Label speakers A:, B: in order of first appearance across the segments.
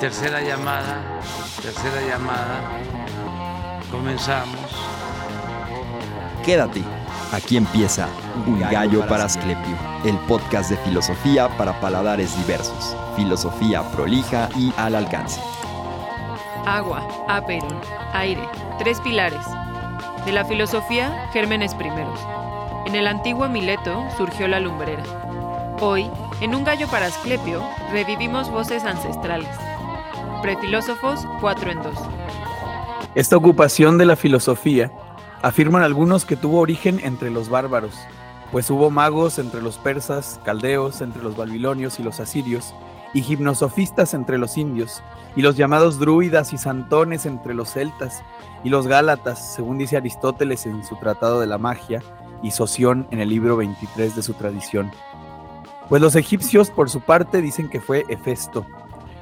A: Tercera llamada, tercera llamada. Comenzamos.
B: Quédate. Aquí empieza Un gallo para Asclepio, el podcast de filosofía para paladares diversos. Filosofía prolija y al alcance.
C: Agua, aperón, aire, tres pilares. De la filosofía, gérmenes primeros. En el antiguo Mileto surgió la lumbrera. Hoy, en Un gallo para Asclepio, revivimos voces ancestrales. Prefilósofos 4 en 2.
D: Esta ocupación de la filosofía afirman algunos que tuvo origen entre los bárbaros, pues hubo magos entre los persas, caldeos entre los babilonios y los asirios, y gimnosofistas entre los indios, y los llamados druidas y santones entre los celtas, y los gálatas, según dice Aristóteles en su Tratado de la Magia, y Soción en el libro 23 de su tradición. Pues los egipcios, por su parte, dicen que fue Hefesto,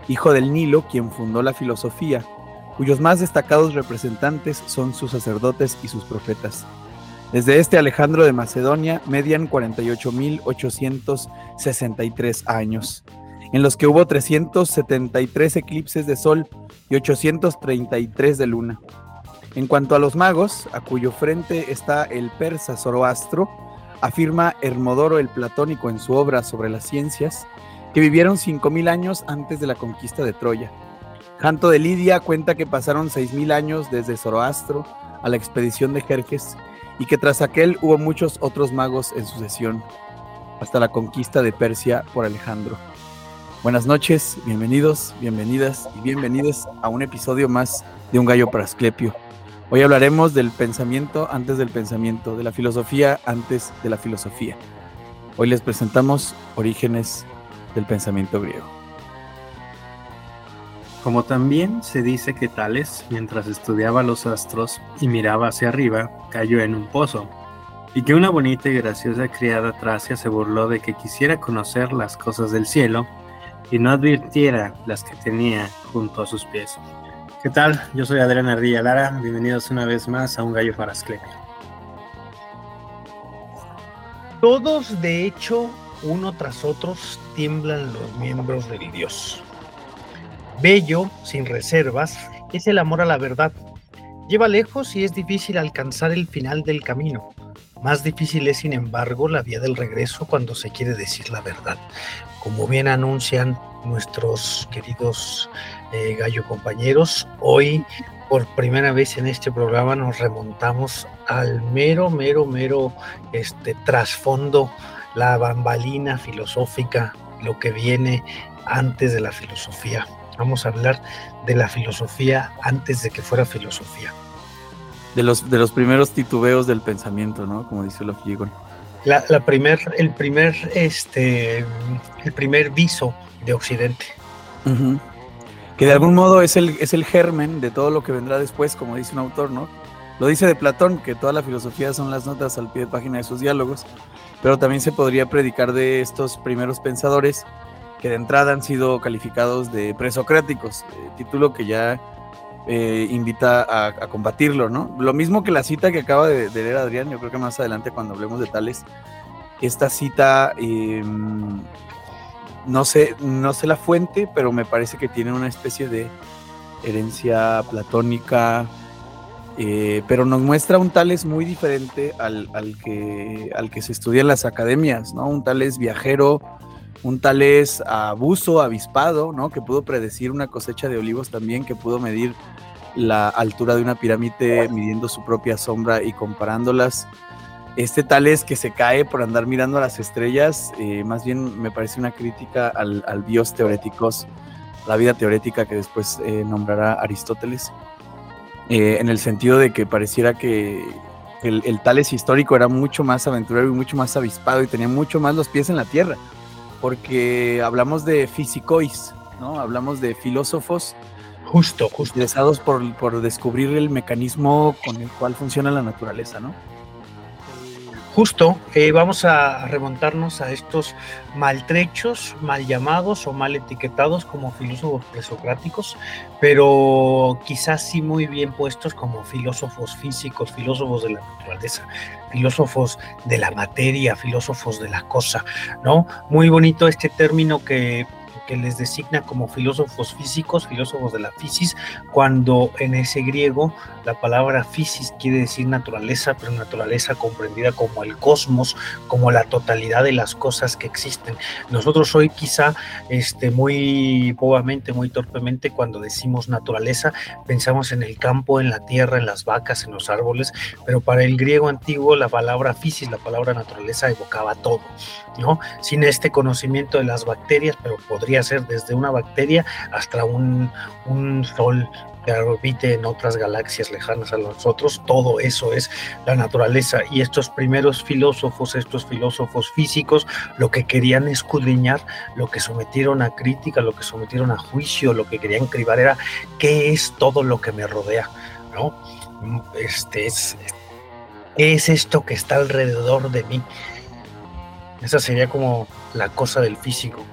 D: hijo del Nilo, quien fundó la filosofía, cuyos más destacados representantes son sus sacerdotes y sus profetas. Desde este Alejandro de Macedonia median 48.863 años, en los que hubo 373 eclipses de sol y 833 de luna. En cuanto a los magos, a cuyo frente está el persa Zoroastro, afirma Hermodoro el Platónico en su obra sobre las ciencias, que vivieron 5.000 años antes de la conquista de Troya. Janto de Lidia cuenta que pasaron 6.000 años desde Zoroastro a la expedición de Jerjes y que tras aquel hubo muchos otros magos en sucesión, hasta la conquista de Persia por Alejandro. Buenas noches, bienvenidos, bienvenidas y bienvenidas a un episodio más de Un Gallo para Asclepio. Hoy hablaremos del pensamiento antes del pensamiento, de la filosofía antes de la filosofía. Hoy les presentamos Orígenes del pensamiento griego.
E: Como también se dice que Tales, mientras estudiaba los astros y miraba hacia arriba, cayó en un pozo, y que una bonita y graciosa criada tracia se burló de que quisiera conocer las cosas del cielo y no advirtiera las que tenía junto a sus pies. ¿Qué tal? Yo soy Adrián Ardilla Lara. Bienvenidos una vez más a Un Gallo para Asclepio.
F: Todos, de hecho, uno tras otros, tiemblan los miembros del Dios. Bello, sin reservas, es el amor a la verdad. Lleva lejos y es difícil alcanzar el final del camino. Más difícil es, sin embargo, la vía del regreso cuando se quiere decir la verdad. Como bien anuncian nuestros queridos eh, gallo compañeros, hoy por primera vez en este programa nos remontamos al mero, mero, mero este trasfondo, la bambalina filosófica, lo que viene antes de la filosofía. Vamos a hablar de la filosofía antes de que fuera filosofía.
D: De los, de los primeros titubeos del pensamiento, ¿no? Como dice Locke
F: La, la primer, el primer, este, el primer viso de Occidente.
D: Que de algún modo es el, es el germen de todo lo que vendrá después, como dice un autor, ¿no? Lo dice de Platón, que toda la filosofía son las notas al pie de página de sus diálogos, pero también se podría predicar de estos primeros pensadores que de entrada han sido calificados de presocráticos, eh, título que ya eh, invita a, combatirlo, ¿no? Lo mismo que la cita que acaba de, leer Adrián, yo creo que más adelante cuando hablemos de tales, esta cita, em, no, sé, no sé la fuente, pero me parece que tiene una especie de herencia platónica, eh, pero nos muestra un Tales muy diferente al, al, que, al que se estudia en las academias, ¿no? Un Tales viajero, un Tales abuso, avispado, ¿no? Que pudo predecir una cosecha de olivos también, que pudo medir la altura de una pirámide midiendo su propia sombra y comparándolas. Este Tales que se cae por andar mirando a las estrellas, eh, más bien me parece una crítica al, al bios teoréticos, la vida teorética que después eh, nombrará Aristóteles. Eh, en el sentido de que pareciera que el, el, Tales histórico era mucho más aventurero y mucho más avispado y tenía mucho más los pies en la tierra, porque hablamos de fisicois, ¿no? Hablamos de filósofos
F: justo, justo.
D: interesados por, por descubrir el mecanismo con el cual funciona la naturaleza, ¿no?
F: Justo, eh, vamos a remontarnos a estos maltrechos, mal llamados o mal etiquetados como filósofos presocráticos, pero quizás sí muy bien puestos como filósofos físicos, filósofos de la naturaleza, filósofos de la materia, filósofos de la cosa, ¿no? Muy bonito este término que que les designa como filósofos físicos, filósofos de la fisis, cuando en ese griego la palabra fisis quiere decir naturaleza, pero naturaleza comprendida como el cosmos, como la totalidad de las cosas que existen. Nosotros hoy quizá este, muy bobamente, muy torpemente, cuando decimos naturaleza, pensamos en el campo, en la tierra, en las vacas, en los árboles, pero para el griego antiguo la palabra fisis, la palabra naturaleza evocaba todo, ¿no? Sin este conocimiento de las bacterias, pero podría ser desde una bacteria hasta un, un sol que orbite en otras galaxias lejanas a nosotros, todo eso es la naturaleza. Y estos primeros filósofos, estos filósofos físicos, lo que querían escudriñar, lo que sometieron a crítica, lo que sometieron a juicio, lo que querían cribar era qué es todo lo que me rodea, ¿no? Este es, ¿qué es esto que está alrededor de mí? Esa sería como la cosa del físico.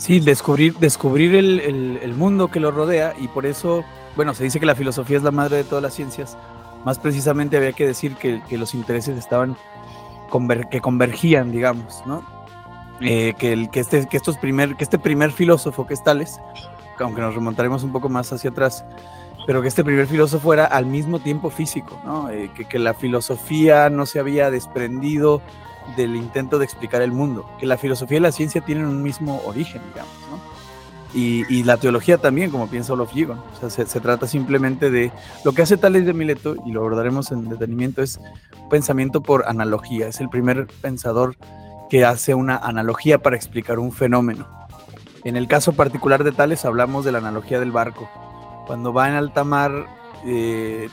D: Sí, descubrir, descubrir el, mundo que lo rodea y por eso, bueno, se dice que la filosofía es la madre de todas las ciencias. Más precisamente había que decir que, los intereses estaban, que convergían, digamos, ¿no? Eh, que, el, que, este, que, estos primer, que este primer filósofo que es Tales, aunque nos remontaremos un poco más hacia atrás, pero que este primer filósofo era al mismo tiempo físico, ¿no? Eh, que, que la filosofía no se había desprendido del intento de explicar el mundo, que la filosofía y la ciencia tienen un mismo origen, digamos, ¿no? Y, la teología también, como piensa Olof Gigon. O sea, se, trata simplemente de lo que hace Tales de Mileto, y lo abordaremos en detenimiento, es pensamiento por analogía. Es el primer pensador que hace una analogía para explicar un fenómeno. En el caso particular de Tales hablamos de la analogía del barco. Cuando va en alta mar, eh,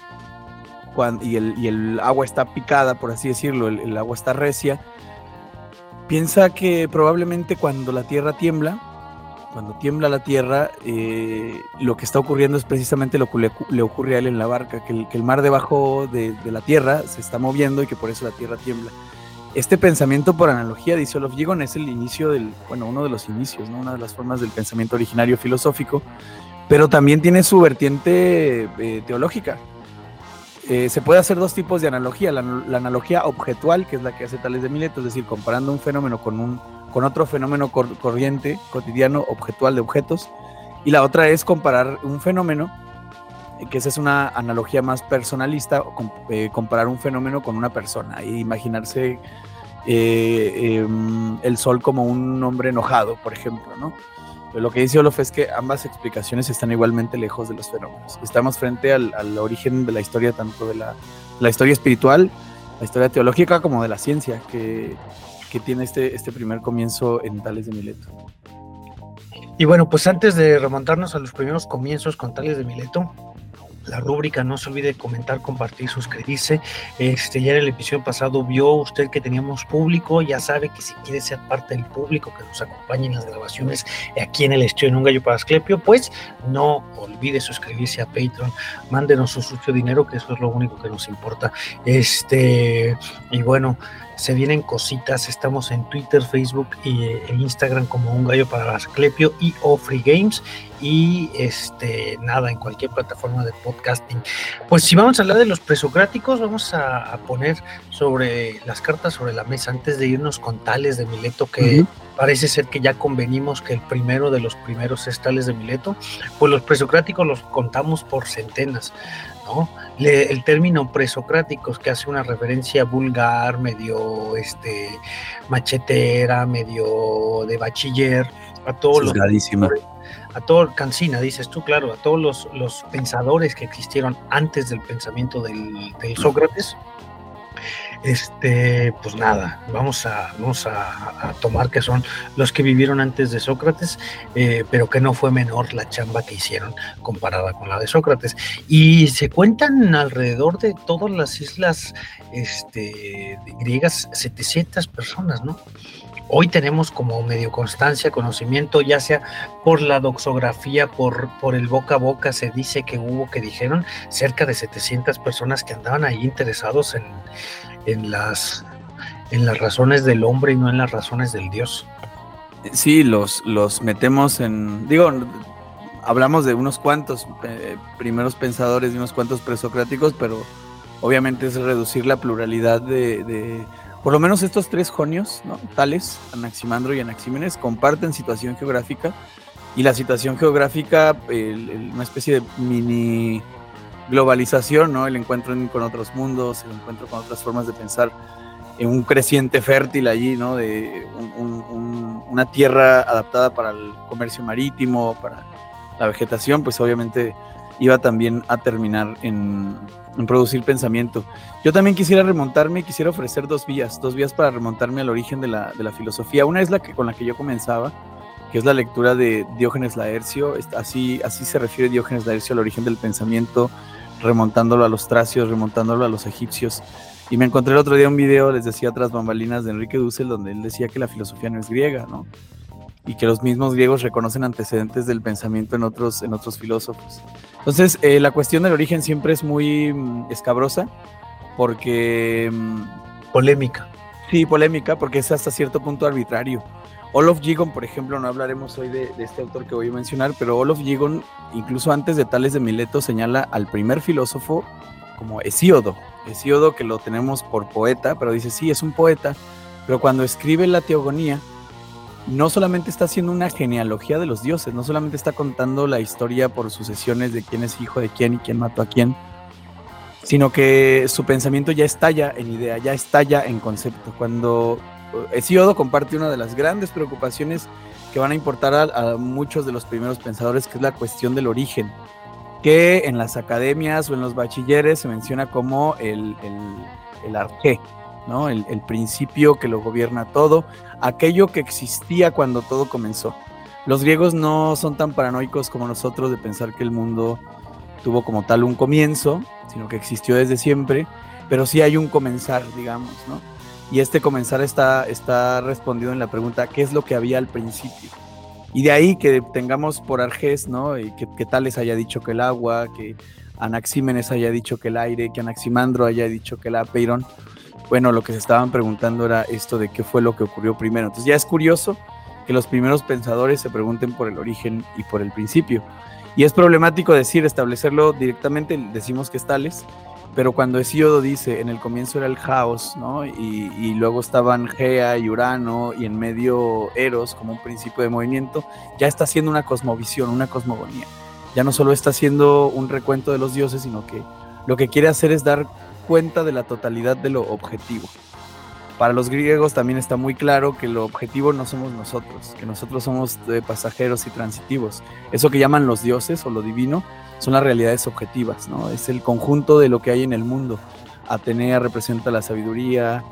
D: y, el, agua está picada, por así decirlo, el, agua está recia, piensa que probablemente cuando la tierra tiembla, cuando tiembla la tierra, eh, lo que está ocurriendo es precisamente lo que le, ocurre a él en la barca, que el, mar debajo de, la tierra se está moviendo y que por eso la tierra tiembla. Este pensamiento por analogía, dice Olof Gigon, es el inicio del, bueno, uno de los inicios, ¿no? una de las formas del pensamiento originario filosófico, pero también tiene su vertiente eh, teológica. Eh, se puede hacer dos tipos de analogía. La, analogía objetual, que es la que hace Tales de Mileto, es decir, comparando un fenómeno con, un, con otro fenómeno corriente, cotidiano, objetual de objetos. Y la otra es comparar un fenómeno, eh, que esa es una analogía más personalista, eh, comparar un fenómeno con una persona e imaginarse em, el sol como un hombre enojado, por ejemplo, ¿no? Lo que dice Olof es que ambas explicaciones están igualmente lejos de los fenómenos. Estamos frente al, origen de la historia, tanto de la, historia espiritual, la historia teológica, como de la ciencia, que, tiene este, este primer comienzo en Tales de Mileto.
F: Y bueno, pues antes de remontarnos a los primeros comienzos con Tales de Mileto, la rúbrica, no se olvide comentar, compartir, suscribirse. Este, ya en el episodio pasado vio usted que teníamos público, ya sabe que si quiere ser parte del público, que nos acompañe en las grabaciones aquí en el estudio en un gallo para Asclepio, pues no olvide suscribirse a Patreon, mándenos su sucio dinero, que eso es lo único que nos importa. Este, y bueno, se vienen cositas. Estamos en Twitter, Facebook e Instagram como un gallo para Asclepio y o Free Games. Y este nada, en cualquier plataforma de podcasting. Pues si vamos a hablar de los presocráticos, vamos a, poner sobre las cartas sobre la mesa antes de irnos con Tales de Mileto, que parece ser que ya convenimos que el primero de los primeros es Tales de Mileto. Pues los presocráticos los contamos por centenas el término presocráticos que hace una referencia vulgar, medio este machetera, medio de bachiller, a todos los a todo Cancina, dices tú, claro, a todos los, los pensadores que existieron antes del pensamiento del, del Sócrates, este, pues nada, vamos a, vamos a, tomar que son los que vivieron antes de Sócrates, eh, pero que no fue menor la chamba que hicieron comparada con la de Sócrates. Y se cuentan alrededor de todas las islas este, griegas 700 personas, ¿no? Hoy tenemos como medio constancia, conocimiento, ya sea por la doxografía, por, por el boca a boca, se dice que hubo, que dijeron, cerca de 700 personas que andaban ahí interesados en, en las, en las razones del hombre y no en las razones del Dios.
D: Sí, los, los metemos en, digo, hablamos de unos cuantos eh, primeros pensadores y unos cuantos presocráticos, pero obviamente es reducir la pluralidad de, por lo menos estos tres jonios, ¿no? Tales, Anaximandro y Anaxímenes, comparten situación geográfica y la situación geográfica, una especie de mini globalización, ¿no? El encuentro con otros mundos, el encuentro con otras formas de pensar, en un creciente fértil allí, ¿no? De una tierra adaptada para el comercio marítimo, para la vegetación, pues obviamente iba también a terminar en, producir pensamiento. Yo también quisiera remontarme, quisiera ofrecer dos vías, dos vías para remontarme al origen de la, de la filosofía. Una es la que con la que yo comenzaba, que es la lectura de Diógenes Laercio. Así, así se refiere Diógenes Laercio al origen del pensamiento, remontándolo a los tracios, remontándolo a los egipcios. Y me encontré el otro día un video, les decía, tras bambalinas de Enrique Dussel, donde él decía que la filosofía no es griega, ¿no? Y que los mismos griegos reconocen antecedentes del pensamiento en otros, en otros filósofos. Entonces, eh, la cuestión del origen siempre es muy mm, escabrosa, porque...
F: Mm, polémica.
D: Sí, polémica, porque es hasta cierto punto arbitrario. Olof Gigon, por ejemplo, no hablaremos hoy de, este autor que voy a mencionar, pero Olof Gigon, incluso antes de Tales de Mileto, señala al primer filósofo como Hesíodo. Hesíodo que lo tenemos por poeta, pero dice, sí, es un poeta, pero cuando escribe la teogonía, no solamente está haciendo una genealogía de los dioses, no solamente está contando la historia por sucesiones de quién es hijo de quién y quién mató a quién, sino que su pensamiento ya estalla en idea, ya estalla en concepto. Cuando Hesiodo comparte una de las grandes preocupaciones que van a importar a, muchos de los primeros pensadores, que es la cuestión del origen, que en las academias o en los bachilleres se menciona como el, el, arqué, ¿no? El, el, principio que lo gobierna todo, aquello que existía cuando todo comenzó. Los griegos no son tan paranoicos como nosotros de pensar que el mundo tuvo como tal un comienzo, sino que existió desde siempre, pero sí hay un comenzar, digamos, ¿no? Y este comenzar está, está respondido en la pregunta, ¿qué es lo que había al principio? Y de ahí que tengamos por Arges, ¿no? Y que, que Tales haya dicho que el agua, que Anaxímenes haya dicho que el aire, que Anaximandro haya dicho que el apeiron. Bueno, lo que se estaban preguntando era esto de qué fue lo que ocurrió primero. Entonces ya es curioso que los primeros pensadores se pregunten por el origen y por el principio. Y es problemático decir, establecerlo directamente, decimos que es Tales, pero cuando Hesíodo dice, en el comienzo era el caos, ¿no? Y, luego estaban Gea y Urano y en medio Eros como un principio de movimiento, ya está haciendo una cosmovisión, una cosmogonía. Ya no solo está haciendo un recuento de los dioses, sino que lo que quiere hacer es dar cuenta de la totalidad de lo objetivo. Para los griegos también está muy claro que lo objetivo no somos nosotros, que nosotros somos pasajeros y transitivos. Eso que llaman los dioses o lo divino son las realidades objetivas, ¿no? Es el conjunto de lo que hay en el mundo. Atenea representa la sabiduría,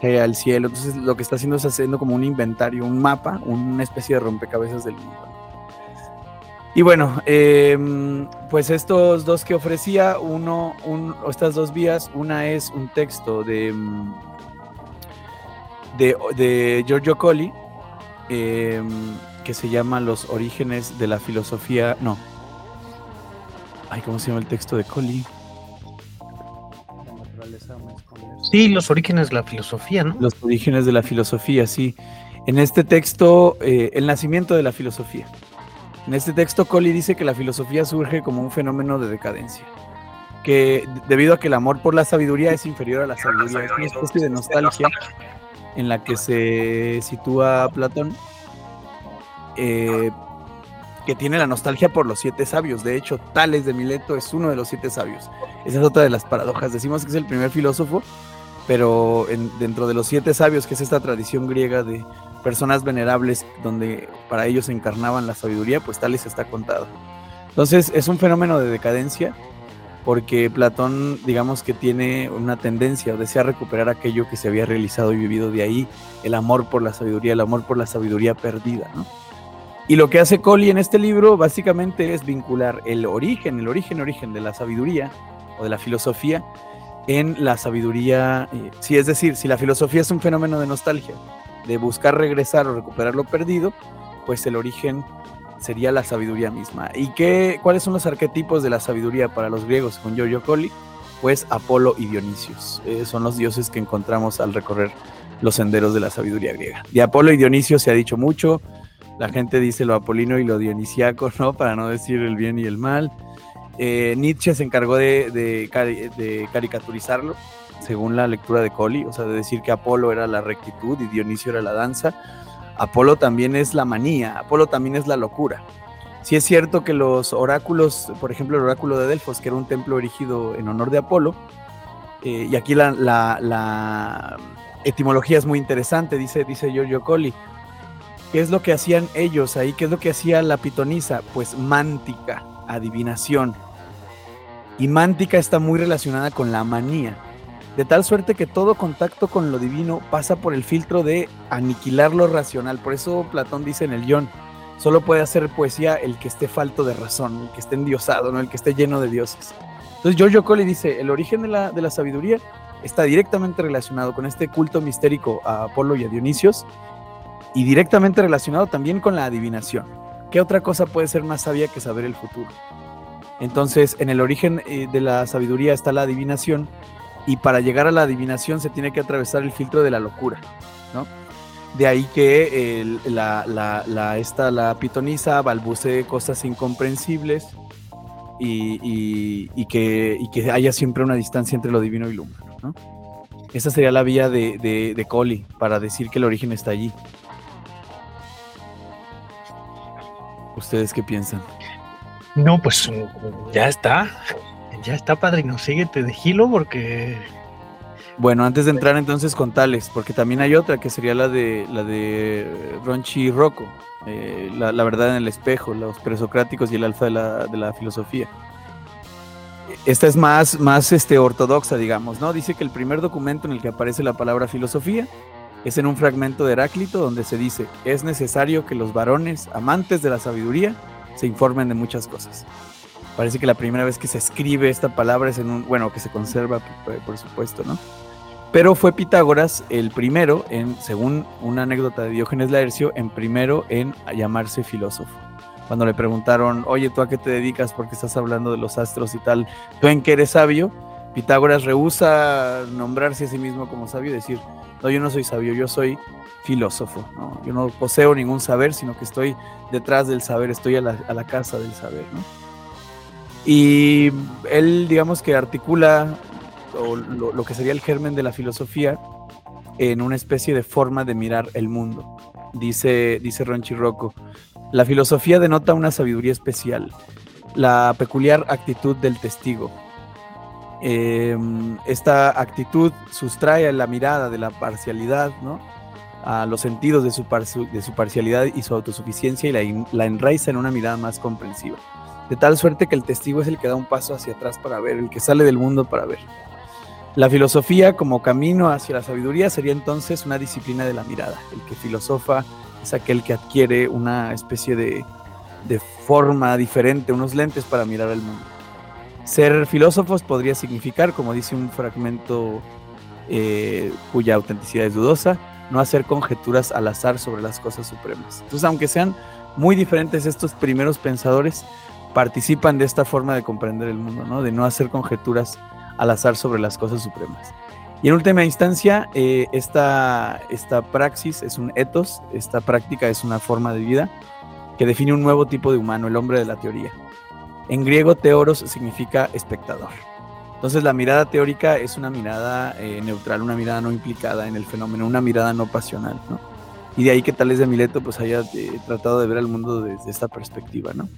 D: Gea el cielo. Entonces lo que está haciendo es haciendo como un inventario, un mapa, una especie de rompecabezas del mundo. Y bueno, em, pues estos dos que ofrecía, uno, un, estas dos vías, una es un texto de, em, de, Giorgio Colli, em, que se llama Los orígenes de la filosofía, no, Ay, ¿cómo se llama el texto de Colli?
F: Sí, los orígenes de la filosofía, ¿no?
D: Los orígenes de la filosofía, sí. En este texto, eh, el nacimiento de la filosofía. En este texto, Colli dice que la filosofía surge como un fenómeno de decadencia. Que debido a que el amor por la sabiduría es inferior a la sabiduría, es una especie de nostalgia en la que se sitúa Platón. Eh, que tiene la nostalgia por los siete sabios. De hecho, Tales de Mileto es uno de los siete sabios. Esa es otra de las paradojas. Decimos que es el primer filósofo, pero dentro de los siete sabios, que es esta tradición griega de personas venerables donde para ellos encarnaban la sabiduría, pues Tales está contado. Entonces es un fenómeno de decadencia porque Platón, digamos que tiene una tendencia o desea recuperar aquello que se había realizado y vivido de ahí, el amor por la sabiduría, el amor por la sabiduría perdida, ¿no? Y lo que hace Colli en este libro básicamente es vincular el origen, el origen, origen de la sabiduría o de la filosofía en la sabiduría, eh, sí, es decir, si la filosofía es un fenómeno de nostalgia, de buscar regresar o recuperar lo perdido, pues el origen sería la sabiduría misma. ¿Y qué, cuáles son los arquetipos de la sabiduría para los griegos con Giorgio Colli? Pues Apolo y Dionisios. Eh, son los dioses que encontramos al recorrer los senderos de la sabiduría griega. De Apolo y Dionisio se ha dicho mucho, la gente dice lo apolino y lo dionisiaco, ¿no? Para no decir el bien y el mal. Eh, Nietzsche se encargó de, caricaturizarlo, según la lectura de Colli, o sea, de decir que Apolo era la rectitud y Dionisio era la danza. Apolo también es la manía, Apolo también es la locura. Si es cierto que los oráculos, por ejemplo, el oráculo de Delfos, que era un templo erigido en honor de Apolo, eh, y aquí la, la, etimología es muy interesante, dice, dice Giorgio Colli. ¿Qué es lo que hacían ellos ahí? ¿Qué es lo que hacía la pitonisa? Pues mántica, adivinación. Y mántica está muy relacionada con la manía. De tal suerte que todo contacto con lo divino pasa por el filtro de aniquilar lo racional. Por eso Platón dice en el guion, Solo puede hacer poesía el que esté falto de razón, el que esté endiosado, ¿no? el que esté lleno de dioses. Entonces Giorgio Colli dice, el origen de la, de la sabiduría está directamente relacionado con este culto mistérico a Apolo y a Dionisios y directamente relacionado también con la adivinación. ¿Qué otra cosa puede ser más sabia que saber el futuro? Entonces, en el origen eh, de la sabiduría está la adivinación y para llegar a la adivinación se tiene que atravesar el filtro de la locura, ¿no? De ahí que la, la, esta, la pitonisa balbucee cosas incomprensibles y, que, haya siempre una distancia entre lo divino y lo humano. Esa sería la vía de, de, para decir que el origen está allí. ¿Ustedes qué piensan?
F: No, pues ya está. Ya está, padrino. Síguete de gilo porque
D: bueno, antes de entrar entonces con tales, porque también hay otra que sería la de la de Ronchi Rocco, eh, la, verdad en el espejo, los presocráticos y el alfa de la, de la filosofía. Esta es más, más este, ortodoxa, digamos, ¿no? Dice que el primer documento en el que aparece la palabra filosofía es en un fragmento de Heráclito donde se dice, es necesario que los varones amantes de la sabiduría se informen de muchas cosas. Parece que la primera vez que se escribe esta palabra es en un, bueno, que se conserva, por supuesto, ¿no? Pero fue Pitágoras el primero en, según una anécdota de Diógenes Laercio, en primero en llamarse filósofo. Cuando le preguntaron, oye, ¿tú a qué te dedicas? Porque estás hablando de los astros y tal. ¿Tú en qué eres sabio? Pitágoras rehúsa nombrarse a sí mismo como sabio y decir, no, yo no soy sabio, yo soy filósofo. Yo no poseo ningún saber, sino que estoy detrás del saber, estoy a la, a casa del saber. Y él, digamos que articula lo, que sería el germen de la filosofía en una especie de forma de mirar el mundo. Dice, dice Ronchi Rocco, la filosofía denota una sabiduría especial, la peculiar actitud del testigo. Em, esta actitud sustrae la mirada de la parcialidad, ¿no? a los sentidos de su, de su parcialidad y su autosuficiencia y la, enraiza en una mirada más comprensiva. De tal suerte que el testigo es el que da un paso hacia atrás para ver, el que sale del mundo para ver. La filosofía como camino hacia la sabiduría sería entonces una disciplina de la mirada. El que filosofa es aquel que adquiere una especie de, forma diferente, unos lentes para mirar el mundo. Ser filósofos podría significar, como dice un fragmento eh, cuya autenticidad es dudosa, no hacer conjeturas al azar sobre las cosas supremas. Entonces, aunque sean muy diferentes estos primeros pensadores, participan de esta forma de comprender el mundo, ¿no? de no hacer conjeturas al azar sobre las cosas supremas. Y en última instancia, eh, esta, esta praxis es un ethos, esta práctica es una forma de vida que define un nuevo tipo de humano, el hombre de la teoría. En griego, teoros significa espectador. Entonces la mirada teórica es una mirada eh, neutral, una mirada no implicada en el fenómeno, una mirada no pasional, ¿no? Y de ahí que Tales de Mileto pues haya eh, tratado de ver al mundo desde esta perspectiva, ¿no?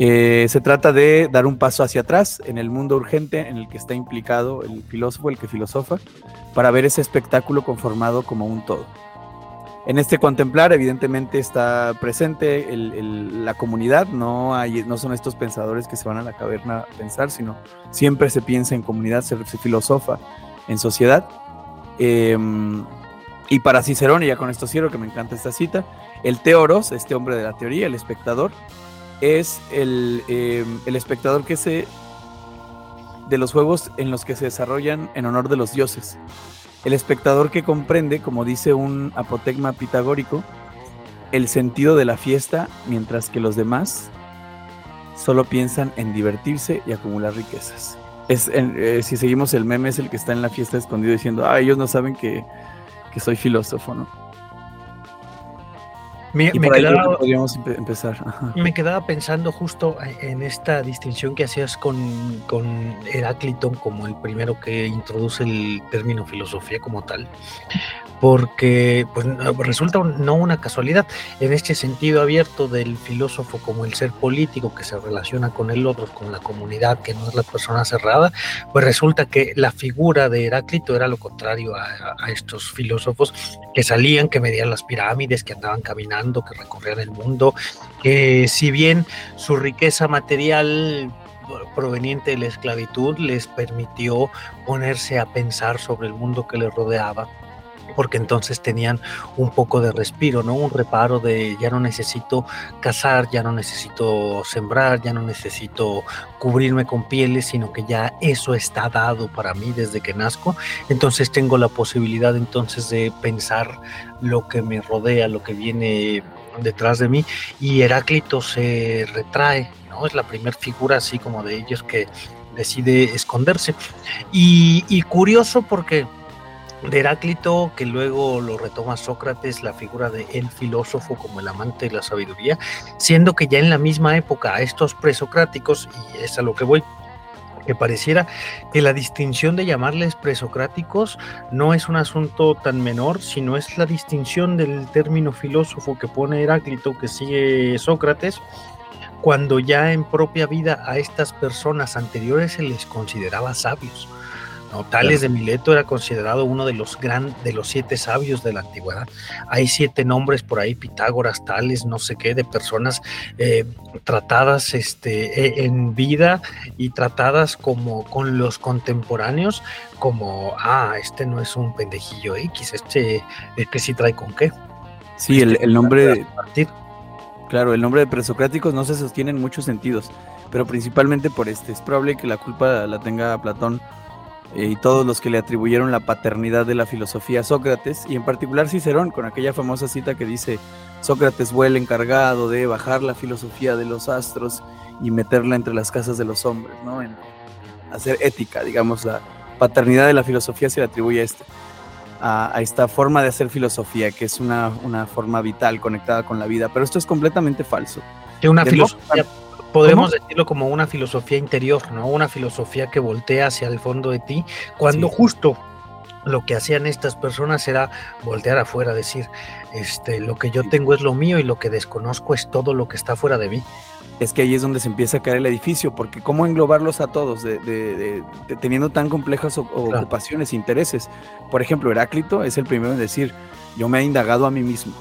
D: Eh, se trata de dar un paso hacia atrás en el mundo urgente en el que está implicado el filósofo, el que filosofa, para ver ese espectáculo conformado como un todo. En este contemplar, evidentemente, está presente la comunidad, no, hay, no son estos pensadores que se van a la caverna a pensar, sino siempre se piensa en comunidad, se, filosofa en sociedad. Em, y para Cicerón, y ya con esto cierro, que me encanta esta cita, el teoros, este hombre de la teoría, el espectador, es el, em, el espectador que se de los juegos en los que se desarrollan en honor de los dioses. El espectador que comprende, como dice un apotegma pitagórico, el sentido de la fiesta, mientras que los demás solo piensan en divertirse y acumular riquezas. Es, eh, si seguimos el meme, es el que está en la fiesta escondido diciendo, ah, ellos no saben que, que soy filósofo, ¿no?
F: Me,
D: Y
F: me
D: por ahí creo
F: quedaba-
D: podríamos empezar. Ajá.
F: Me quedaba pensando justo en esta distinción que hacías con, con Heráclito como el primero que introduce el término filosofía como tal, porque pues, no- resulta no una casualidad en este sentido abierto del filósofo como el ser político que se relaciona con el otro, con la comunidad, que no es la persona cerrada, pues resulta que la figura de Heráclito era lo contrario a- a estos filósofos que salían, que medían las pirámides, que andaban caminando, que recorrían el mundo, que si bien su riqueza material proveniente de la esclavitud les permitió ponerse a pensar sobre el mundo que les rodeaba porque entonces tenían un poco de respiro, ¿no? Un reparo de ya no necesito cazar, ya no necesito sembrar, ya no necesito cubrirme con pieles, sino que ya eso está dado para mí desde que nazco. Entonces tengo la posibilidad entonces de pensar lo que me rodea, lo que viene detrás de mí y Heráclito se retrae, ¿no? Es la primera figura así como de ellos que decide esconderse. Y, y curioso porque de Heráclito, que luego lo retoma Sócrates, la figura de el filósofo como el amante de la sabiduría, siendo que ya en la misma época a estos presocráticos, y es a lo que voy, que pareciera que la distinción de llamarles presocráticos no es un asunto tan menor, sino es la distinción del término filósofo que pone Heráclito, que sigue Sócrates, cuando ya en propia vida a estas personas anteriores se les consideraba sabios. ¿No? Tales de Mileto era considerado uno de los gran, de los siete sabios de la antigüedad. Hay siete nombres por ahí, Pitágoras, Tales, no sé qué, de personas eh, tratadas este, e- en vida y tratadas como con los contemporáneos, como, ah, este no es un pendejillo X, este, este sí trae con qué.
D: Sí, el, el nombre, claro, el nombre de presocráticos no se sostiene en muchos sentidos, pero principalmente por este. Es probable que la culpa la tenga Platón y todos los que le atribuyeron la paternidad de la filosofía a Sócrates, y en particular Cicerón, con aquella famosa cita que dice, Sócrates fue el encargado de bajar la filosofía de los astros y meterla entre las casas de los hombres, ¿no? En hacer ética, digamos, la paternidad de la filosofía se le atribuye a este. A, a esta forma de hacer filosofía, que es una, una forma vital conectada con la vida, pero esto es completamente falso.
F: Que una
D: De
F: filosofía, podemos decirlo como una filosofía interior, ¿no? Una filosofía que voltea hacia el fondo de ti, cuando
D: Sí.
F: justo lo que hacían estas personas era voltear afuera, decir, este, lo que yo tengo es lo mío y lo que desconozco es todo lo que está fuera de mí.
D: es que ahí es donde se empieza a caer el edificio, porque cómo englobarlos a todos, de, de- de- de- teniendo tan complejas o- o
F: Claro.
D: ocupaciones, intereses. Por ejemplo, Heráclito es el primero en decir, yo me he indagado a mí mismo.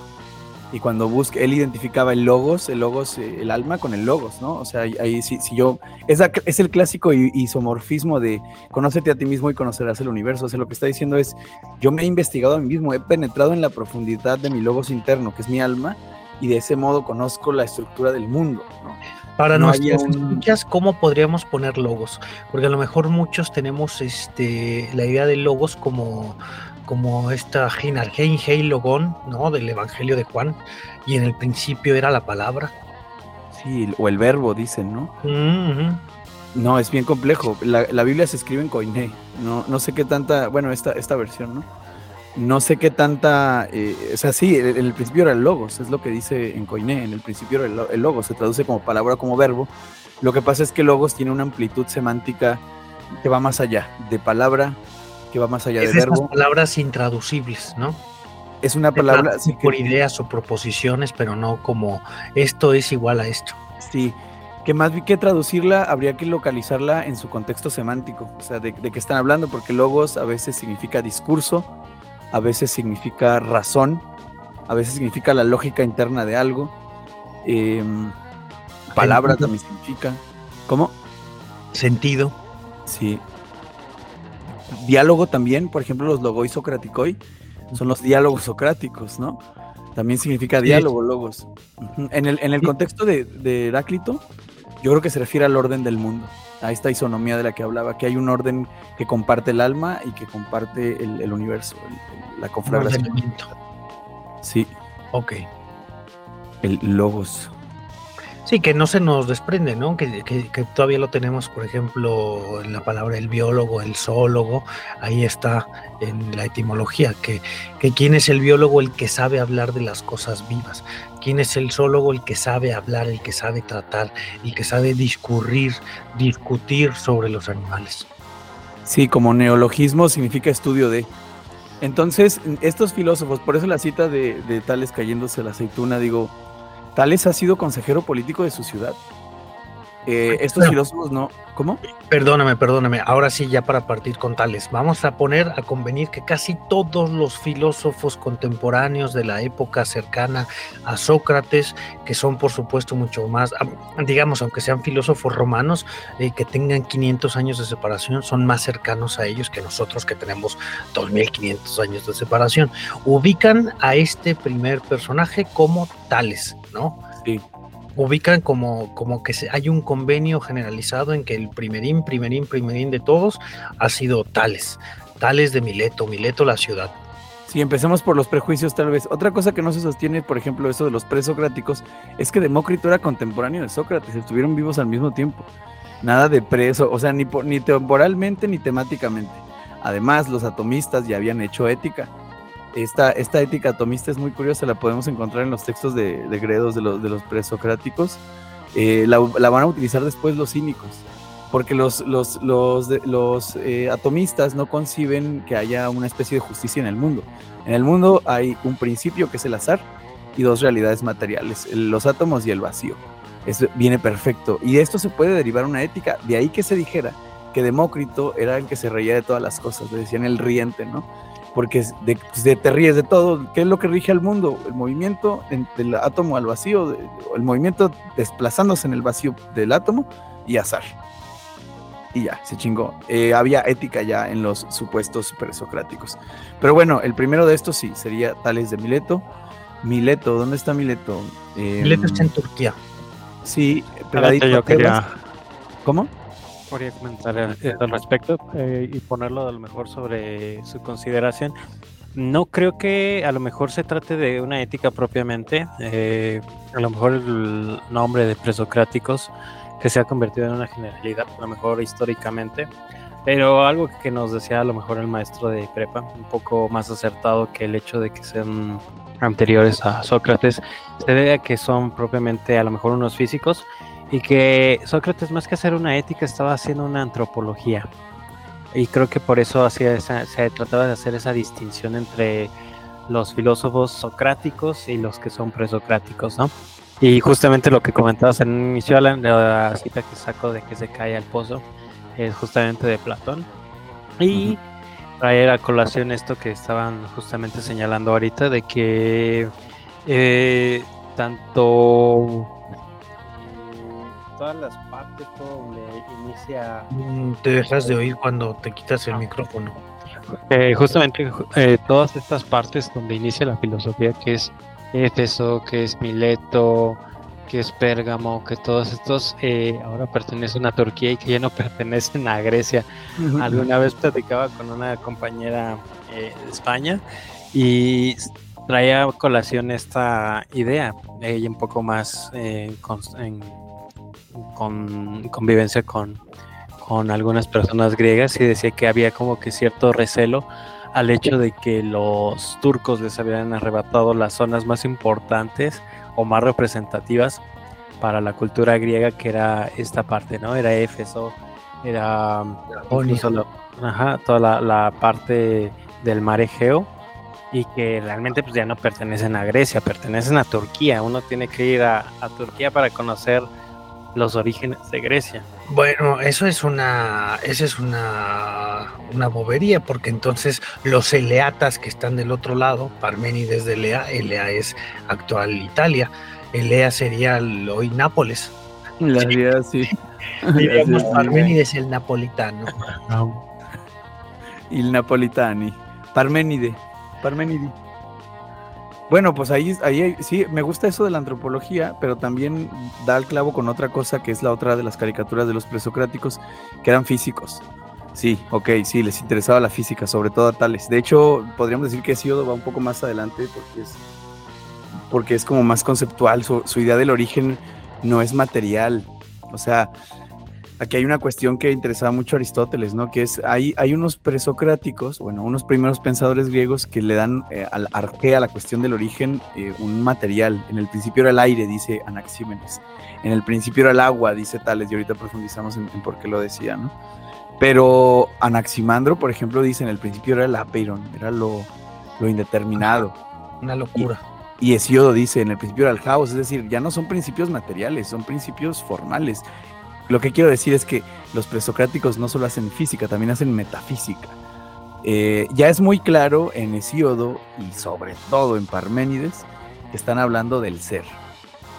D: Y cuando busca, él identificaba el logos, el logos, eh, el alma con el logos, ¿no? O sea, ahí- ahí si, si yo, es, la- es el clásico isomorfismo de conócete a ti mismo y conocerás el universo. O sea, lo que está diciendo es, yo me he investigado a mí mismo, he penetrado en la profundidad de mi logos interno, que es mi alma, y de ese modo conozco la estructura del mundo, ¿no?
F: Para
D: No
F: nuestras escuchas, ¿cómo podríamos poner logos? Porque a lo mejor muchos tenemos este, la idea de logos como, como esta Hei Hei Logón, ¿no? Del Evangelio de Juan, y en el principio era la palabra.
D: Sí, o el verbo, dicen, ¿no?
F: Ujú.
D: No, es bien complejo. La, la Biblia se escribe en Koiné. No, no sé qué tanta, bueno, esta, esta versión, ¿no? No sé qué tanta, eh, o sea, sí, en el principio era el logos, es lo que dice en Koiné, en el principio era el, el logos, se traduce como palabra, como verbo. Lo que pasa es que logos tiene una amplitud semántica que va más allá, de palabra, que va más allá
F: Es
D: de
F: esas palabras intraducibles, ¿no?
D: Es una palabra,
F: por
D: que-
F: ideas o proposiciones, pero no como esto es igual a esto.
D: Sí, que más que traducirla, habría que localizarla en su contexto semántico, o sea, de, de qué están hablando, porque logos a veces significa discurso, a veces significa razón, a veces significa la lógica interna de algo, em, palabra
F: Sentido.
D: también significa. ¿Cómo?
F: Sentido.
D: Sí. Diálogo también, por ejemplo, los logoi socraticoi son los diálogos socráticos, ¿no? También significa diálogo, logos. En el, en el contexto de, de Heráclito, yo creo que se refiere al orden del mundo, a esta isonomía de la que hablaba, que hay un orden que comparte el alma y que comparte el, el universo, el- el- la conflagración. Sí,
F: Ok.
D: el logos.
F: Sí, que no se nos desprende, ¿no? Que, que, todavía lo tenemos, por ejemplo, en la palabra el biólogo, el zoólogo, ahí está en la etimología, que, que quién es el biólogo, el que sabe hablar de las cosas vivas, quién es el zoólogo, el que sabe hablar, el que sabe tratar, el que sabe discurrir, discutir sobre los animales.
D: Sí, como neologismo significa estudio de. Entonces, estos filósofos, por eso la cita de, de Tales cayéndose la aceituna, digo, Tales ha sido consejero político de su ciudad. Eh, estos filósofos no. ¿Cómo?
F: Perdóname, perdóname. Ahora sí, ya para partir con Tales. Vamos a poner a convenir que casi todos los filósofos contemporáneos de la época cercana a Sócrates, que son por supuesto mucho más, digamos, aunque sean filósofos romanos, eh, que tengan 500 años de separación, son más cercanos a ellos que nosotros que tenemos 2500 años de separación. Ubican a este primer personaje como Tales, ¿no?
D: Sí
F: ubican como, como que hay un convenio generalizado en que el primerín, primerín, primerín de todos ha sido Tales, Tales de Mileto, Mileto la ciudad.
D: Sí, empecemos por los prejuicios tal vez. Otra cosa que no se sostiene, por ejemplo, eso de los presocráticos, es que Demócrito era contemporáneo de Sócrates, estuvieron vivos al mismo tiempo. Nada de preso, o sea, ni, ni temporalmente ni temáticamente. Además, los atomistas ya habían hecho ética esta, esta ética atomista es muy curiosa, la podemos encontrar en los textos de, de Gredos de los, de los presocráticos. Eh, la, la, van a utilizar después los cínicos, porque los, los, los, los eh, atomistas no conciben que haya una especie de justicia en el mundo. En el mundo hay un principio que es el azar y dos realidades materiales, los átomos y el vacío. Eso viene perfecto. Y de esto se puede derivar una ética. De ahí que se dijera que Demócrito era el que se reía de todas las cosas, le decían el riente, ¿no? Porque de, de, te ríes de todo. ¿Qué es lo que rige al mundo? El movimiento del átomo al vacío, el movimiento desplazándose en el vacío del átomo y azar. Y ya, se chingó. Eh, había ética ya en los supuestos presocráticos. Pero bueno, el primero de estos sí, sería Tales de Mileto. Mileto, ¿dónde está Mileto?
F: Eh, Mileto está en Turquía.
D: Sí, pegadito.
G: Yo quería...
D: ¿Cómo?
G: Podría comentar al, al respecto eh, y ponerlo a lo mejor sobre su consideración. No creo que a lo mejor se trate de una ética propiamente, eh, a lo mejor el nombre de presocráticos que se ha convertido en una generalidad, a lo mejor históricamente, pero algo que nos decía a lo mejor el maestro de prepa, un poco más acertado que el hecho de que sean anteriores a Sócrates, se debe a que son propiamente a lo mejor unos físicos y que Sócrates más que hacer una ética estaba haciendo una antropología y creo que por eso hacía esa, se trataba de hacer esa distinción entre los filósofos socráticos y los que son presocráticos, ¿no? Y justamente lo que comentabas en el inicio, Alan, la cita que saco de que se cae al pozo, es justamente de Platón. Y uh -huh. traer a colación esto que estaban justamente señalando ahorita, de que eh, tanto todas las partes, todo donde inicia.
F: Mm, te dejas de oír cuando te quitas el micrófono.
G: Eh, justamente eh, todas estas partes donde inicia la filosofía, que es Éfeso, que es Mileto, que es Pérgamo, que todos estos eh, ahora pertenecen a Turquía y que ya no pertenecen a Grecia. Alguna vez platicaba con una compañera eh, de España y traía a colación esta idea, ella un poco más eh, en con convivencia con, con algunas personas griegas y decía que había como que cierto recelo al hecho de que los turcos les habían arrebatado las zonas más importantes o más representativas para la cultura griega que era esta parte, ¿no? Era Éfeso, era lo, ajá, toda la, la, parte del mar Egeo y que realmente pues ya no pertenecen a Grecia, pertenecen a Turquía. Uno tiene que ir a, a Turquía para conocer los orígenes de Grecia.
F: Bueno, eso es una, esa es una, una bobería, porque entonces los eleatas que están del otro lado, Parménides de Elea, Elea es actual Italia, Elea sería el, hoy Nápoles.
D: La idea, sí.
F: Diríamos Parménides el napolitano.
D: No. Il napolitani. Parménide. Parménide. Bueno, pues ahí, ahí sí, me gusta eso de la antropología, pero también da el clavo con otra cosa que es la otra de las caricaturas de los presocráticos, que eran físicos. Sí, ok, sí, les interesaba la física, sobre todo a Tales. De hecho, podríamos decir que Siodo va un poco más adelante porque es, porque es como más conceptual. Su, su idea del origen no es material. O sea, aquí hay una cuestión que interesaba mucho a Aristóteles, ¿no? Que es, hay, hay unos presocráticos, bueno, unos primeros pensadores griegos que le dan eh, al arqué a la cuestión del origen eh, un material. En el principio era el aire, dice Anaxímenes. En el principio era el agua, dice Tales, y ahorita profundizamos en, por qué lo decía, ¿no? Pero Anaximandro, por ejemplo, dice en el principio era el apeiron, era lo, lo indeterminado.
F: Una locura.
D: Y, y Hesiodo dice en el principio era el caos, es decir, ya no son principios materiales, son principios formales. Lo que quiero decir es que los presocráticos no solo hacen física, también hacen metafísica. Eh, ya es muy claro en Hesíodo y sobre todo en Parménides que están hablando del ser.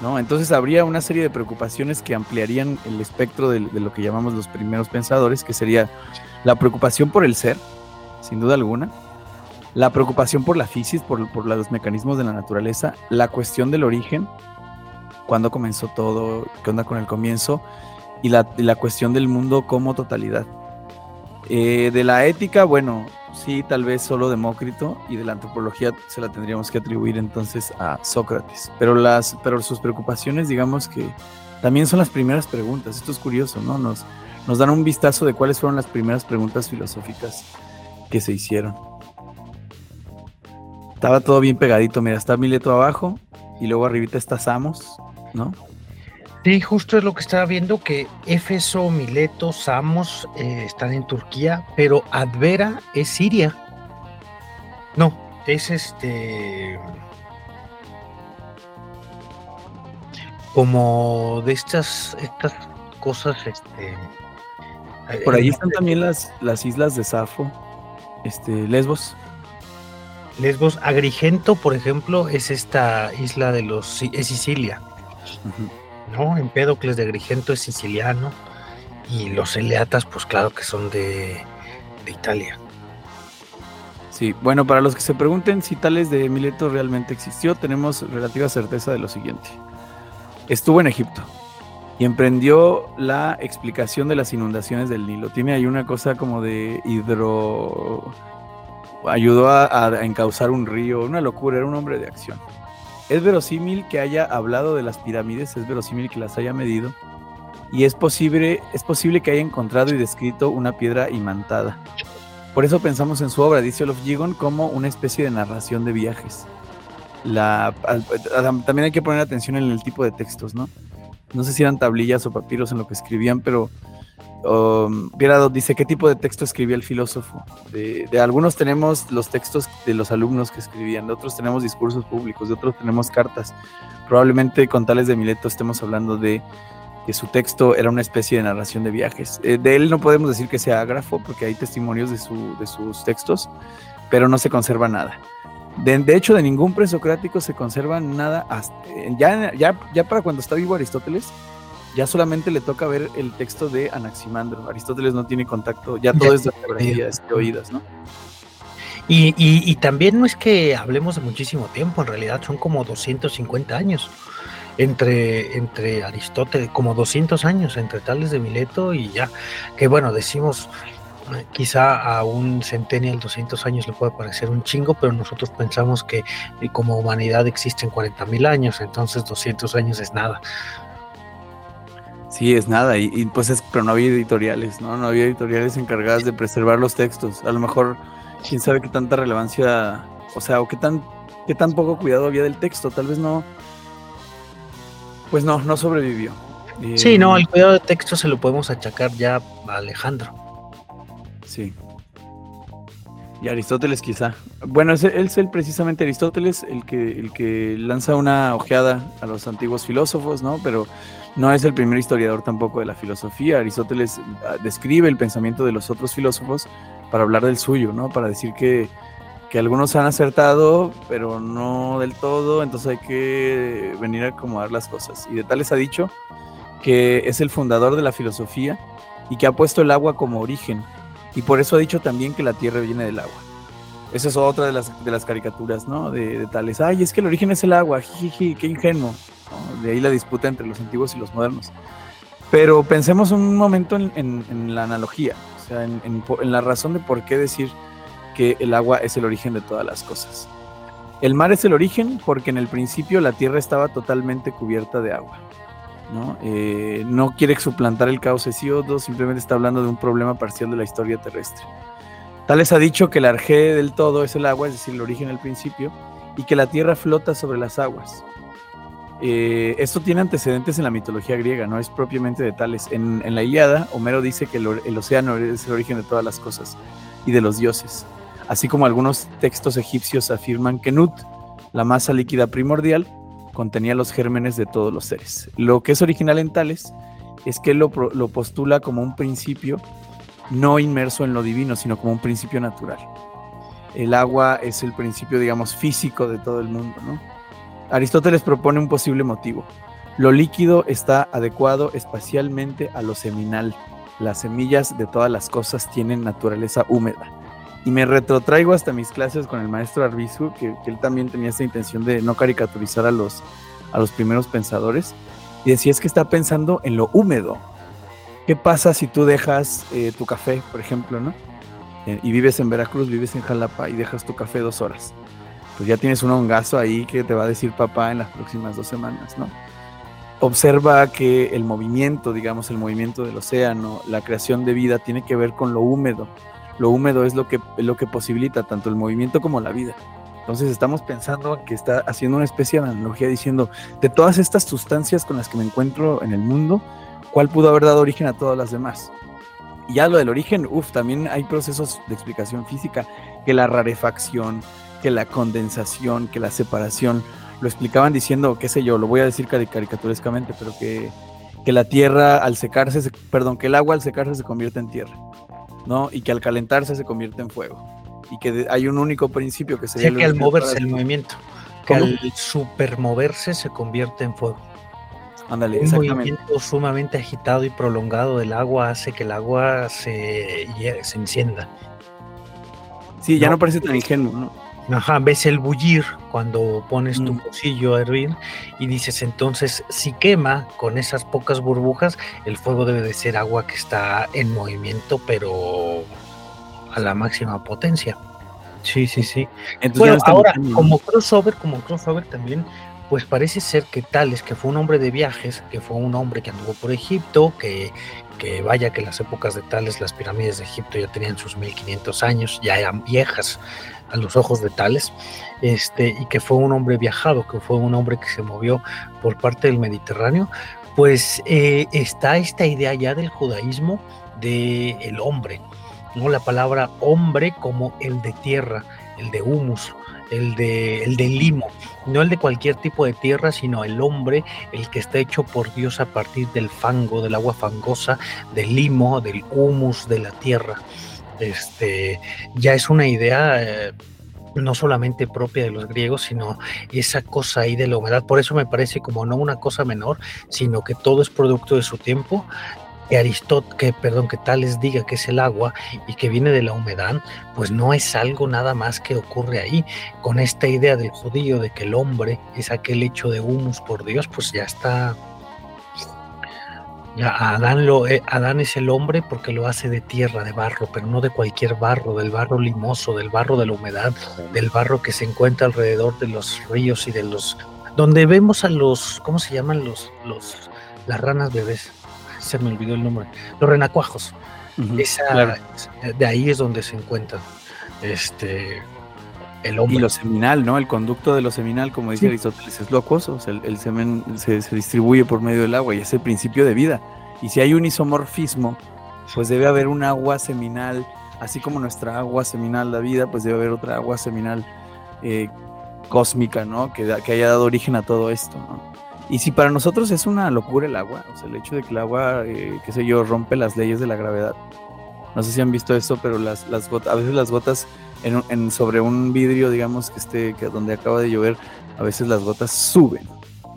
D: ¿no? Entonces habría una serie de preocupaciones que ampliarían el espectro de, lo que llamamos los primeros pensadores, que sería la preocupación por el ser, sin duda alguna, la preocupación por la física, por, por los mecanismos de la naturaleza, la cuestión del origen, cuándo comenzó todo, qué onda con el comienzo, y la, la cuestión del mundo como totalidad. Eh, de la ética, bueno, sí, tal vez solo Demócrito, y de la antropología se la tendríamos que atribuir entonces a Sócrates. Pero, las, pero sus preocupaciones, digamos que también son las primeras preguntas. Esto es curioso, ¿no? Nos, nos dan un vistazo de cuáles fueron las primeras preguntas filosóficas que se hicieron. Estaba todo bien pegadito, mira, está Mileto abajo y luego arribita está Samos, ¿no?
F: Sí, justo es lo que estaba viendo, que Éfeso, Mileto, Samos eh, están en Turquía, pero Advera es Siria. No, es este... Como de estas, estas cosas, este...
D: Por ahí están también las, las islas de Safo, este, Lesbos.
F: Lesbos, Agrigento, por ejemplo, es esta isla de los... es Sicilia. Uh -huh. ¿No? Empédocles de Agrigento es siciliano y los Eleatas, pues claro que son de, de, Italia.
D: Sí, bueno, para los que se pregunten si Tales de Mileto realmente existió, tenemos relativa certeza de lo siguiente. Estuvo en Egipto y emprendió la explicación de las inundaciones del Nilo. Tiene ahí una cosa como de hidro... ayudó a, a encauzar un río, una locura, era un hombre de acción. Es verosímil que haya hablado de las pirámides, es verosímil que las haya medido, y es posible, es posible que haya encontrado y descrito una piedra imantada. Por eso pensamos en su obra, dice Olof Gigon, como una especie de narración de viajes. También hay que poner atención en el tipo de textos, ¿no? No sé si eran tablillas o papiros en lo que escribían, pero Um, dice, ¿qué tipo de texto escribía el filósofo? De, algunos tenemos los textos de los alumnos que escribían, de otros tenemos discursos públicos, de otros tenemos cartas. Probablemente con Tales de Mileto estemos hablando de que su texto era una especie de narración de viajes. Eh, de él no podemos decir que sea ágrafo, porque hay testimonios de, su, de sus textos, pero no se conserva nada. De, de, hecho, de ningún presocrático se conserva nada hasta, ya, ya, ya para cuando está vivo Aristóteles, ya solamente le toca ver el texto de Anaximandro. Aristóteles no tiene contacto, ya todo ya, es de oídas, ¿no?
F: Y, y, y, también no es que hablemos de muchísimo tiempo, en realidad son como 250 años entre, entre Aristóteles, como 200 años entre Tales de Mileto y ya, que bueno, decimos, quizá a un centennial 200 años le puede parecer un chingo, pero nosotros pensamos que como humanidad existen 40 mil años, entonces 200 años es nada.
D: Sí, es nada, y, y, pues es, pero no había editoriales, ¿no? No había editoriales encargadas de preservar los textos. A lo mejor, quién sabe qué tanta relevancia, o sea, o qué tan, qué tan poco cuidado había del texto, tal vez no, pues no, no sobrevivió.
F: Sí, eh, no, el cuidado del texto se lo podemos achacar ya a Alejandro.
D: Sí. Y Aristóteles quizá. Bueno, es, es el precisamente Aristóteles el que, el que lanza una ojeada a los antiguos filósofos, ¿no? Pero no es el primer historiador tampoco de la filosofía. Aristóteles describe el pensamiento de los otros filósofos para hablar del suyo, ¿no? Para decir que, que algunos han acertado, pero no del todo, entonces hay que venir a acomodar las cosas. Y de Tales ha dicho que es el fundador de la filosofía y que ha puesto el agua como origen. Y por eso ha dicho también que la tierra viene del agua. Esa es otra de las, de las caricaturas, ¿no? De, de Tales. Ay, es que el origen es el agua, qué ingenuo. De ahí la disputa entre los antiguos y los modernos. Pero pensemos un momento en, la analogía, o sea, en, la razón de por qué decir que el agua es el origen de todas las cosas. El mar es el origen porque en el principio la tierra estaba totalmente cubierta de agua. ¿no? Eh, quiere suplantar el caos Hesíodo, simplemente está hablando de un problema parcial de la historia terrestre. Tales ha dicho que el arjé del todo es el agua, es decir, el origen al principio, y que la tierra flota sobre las aguas. Eh, esto tiene antecedentes en la mitología griega, no es propiamente de Tales. En, la Ilíada, Homero dice que el, océano es el origen de todas las cosas y de los dioses, así como algunos textos egipcios afirman que Nut, la masa líquida primordial, contenía los gérmenes de todos los seres. Lo que es original en Tales es que lo, lo postula como un principio no inmerso en lo divino, sino como un principio natural. El agua es el principio, digamos, físico de todo el mundo, ¿no? Aristóteles propone un posible motivo. Lo líquido está adecuado espacialmente a lo seminal. Las semillas de todas las cosas tienen naturaleza húmeda. Y me retrotraigo hasta mis clases con el maestro Arbizu, que, él también tenía esa intención de no caricaturizar a los, a los primeros pensadores. Y decía, es que está pensando en lo húmedo. ¿Qué pasa si tú dejas eh, tu café, por ejemplo, ¿no? Eh, y vives en Veracruz, vives en Jalapa y dejas tu café dos horas pues ya tienes un hongazo ahí que te va a decir papá en las próximas dos semanas, ¿no? Observa que el movimiento, digamos, el movimiento del océano, la creación de vida tiene que ver con lo húmedo. Lo húmedo es lo que, lo que posibilita tanto el movimiento como la vida. Entonces estamos pensando que está haciendo una especie de analogía diciendo, de todas estas sustancias con las que me encuentro en el mundo, ¿cuál pudo haber dado origen a todas las demás? Y ya lo del origen, uff, también hay procesos de explicación física, que la rarefacción, que la condensación, que la separación, lo explicaban diciendo, qué sé yo, lo voy a decir caricaturescamente, pero que, que la tierra al secarse, perdón, que el agua al secarse se convierte en tierra, ¿no? Y que al calentarse se convierte en fuego. Y que hay un único principio que sería...
F: que al moverse el movimiento, que al supermoverse se convierte en fuego.
D: Ándale,
F: un movimiento sumamente agitado y prolongado del agua hace que el agua se, se encienda.
D: Sí, ya no parece tan ingenuo, ¿no?
F: Ajá, ves el bullir cuando pones tu pocillo a hervir y dices entonces si quema con esas pocas burbujas, el fuego debe de ser agua que está en movimiento pero a la máxima potencia. Sí, sí, sí. Entonces, ahora como crossover, como crossover también pues parece ser que Tales, que fue un hombre de viajes, que fue un hombre que anduvo por Egipto, que, que vaya que las épocas de Tales, las pirámides de Egipto ya tenían sus 1500 años, ya eran viejas a los ojos de Tales, este, y que fue un hombre viajado, que fue un hombre que se movió por parte del Mediterráneo, pues eh, está esta idea ya del judaísmo del el hombre, ¿no? la palabra hombre como el de tierra, el de humus, el de, el de limo, no el de cualquier tipo de tierra, sino el hombre, el que está hecho por Dios a partir del fango, del agua fangosa, del limo, del humus de la tierra. Este, ya es una idea eh, no solamente propia de los griegos, sino esa cosa ahí de la humedad. Por eso me parece como no una cosa menor, sino que todo es producto de su tiempo que Aristóteles, que Tales diga que es el agua y que viene de la humedad, pues no es algo nada más que ocurre ahí. Con esta idea del judío de que el hombre es aquel hecho de humus por Dios, pues ya está. Ya Adán, lo, eh, Adán es el hombre porque lo hace de tierra, de barro, pero no de cualquier barro, del barro limoso, del barro de la humedad, del barro que se encuentra alrededor de los ríos y de los. donde vemos a los. ¿Cómo se llaman los. los las ranas bebés? se me olvidó el nombre, los renacuajos. De ahí es donde se encuentra este, el hombre.
D: Y lo seminal, ¿no? El conducto de lo seminal, como dice Aristóteles, es lo acuoso. el, semen se, distribuye por medio del agua y es el principio de vida. Y si hay un isomorfismo, pues debe haber un agua seminal, así como nuestra agua seminal da vida, pues debe haber otra agua seminal eh, cósmica, ¿no? Que, que haya dado origen a todo esto, ¿no? Y si para nosotros es una locura el agua, o sea, el hecho de que el agua, eh, qué sé yo, rompe las leyes de la gravedad. No sé si han visto esto, pero las, las gotas, a veces las gotas en, sobre un vidrio, digamos, que esté, que donde acaba de llover, a veces las gotas suben.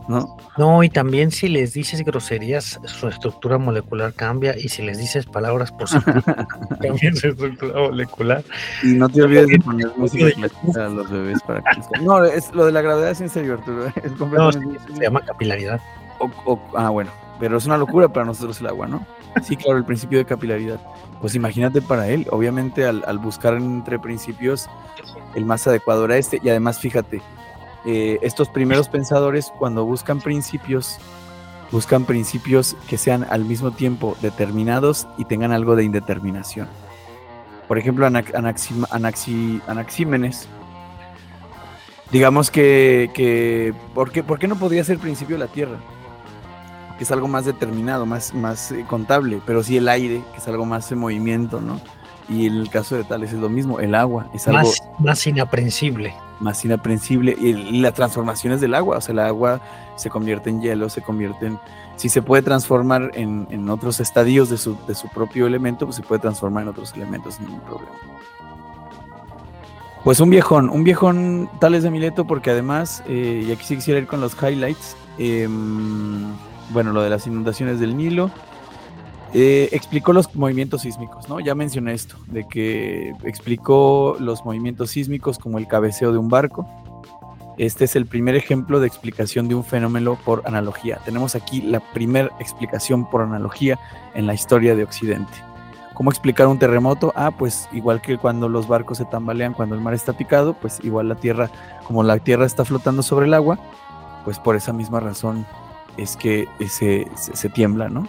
D: ¿no?
F: No, y también si les dices groserías, su estructura molecular cambia, y si les dices palabras positivas, también su estructura molecular.
D: Y no te olvides de poner música a los bebés para que... No, es, lo de la gravedad es en serio, Arturo. Es
F: no, se llama capilaridad.
D: ah, bueno, pero es una locura para nosotros el agua, ¿no? Sí, claro, el principio de capilaridad. Pues imagínate para él, obviamente al, buscar entre principios, el más adecuado era este, y además fíjate, eh, estos primeros pensadores cuando buscan principios buscan principios que sean al mismo tiempo determinados y tengan algo de indeterminación. Por ejemplo, Anaxímenes, digamos que, que ¿por, qué, ¿por, qué, no podría ser principio la Tierra? Que es algo más determinado, más, más eh, contable, pero sí el aire, que es algo más en movimiento, ¿no? Y en el caso de Tales es lo mismo, el agua es algo
F: más, más inaprensible.
D: Más inaprensible. Y, las transformaciones del agua, o sea, el agua se convierte en hielo, se convierte en... Si se puede transformar en, en otros estadios de su, de su, propio elemento, pues se puede transformar en otros elementos sin ningún problema. Pues un viejón, un viejón Tales de Mileto, porque además, eh, y aquí sí quisiera ir con los highlights, eh, bueno, lo de las inundaciones del Nilo, eh, explicó los movimientos sísmicos, ¿no? Ya mencioné esto, de que explicó los movimientos sísmicos como el cabeceo de un barco. Este es el primer ejemplo de explicación de un fenómeno por analogía. Tenemos aquí la primera explicación por analogía en la historia de Occidente. ¿Cómo explicar un terremoto? Ah, pues igual que cuando los barcos se tambalean, cuando el mar está picado, pues igual la tierra, como la tierra está flotando sobre el agua, pues por esa misma razón es que se, tiembla, ¿no?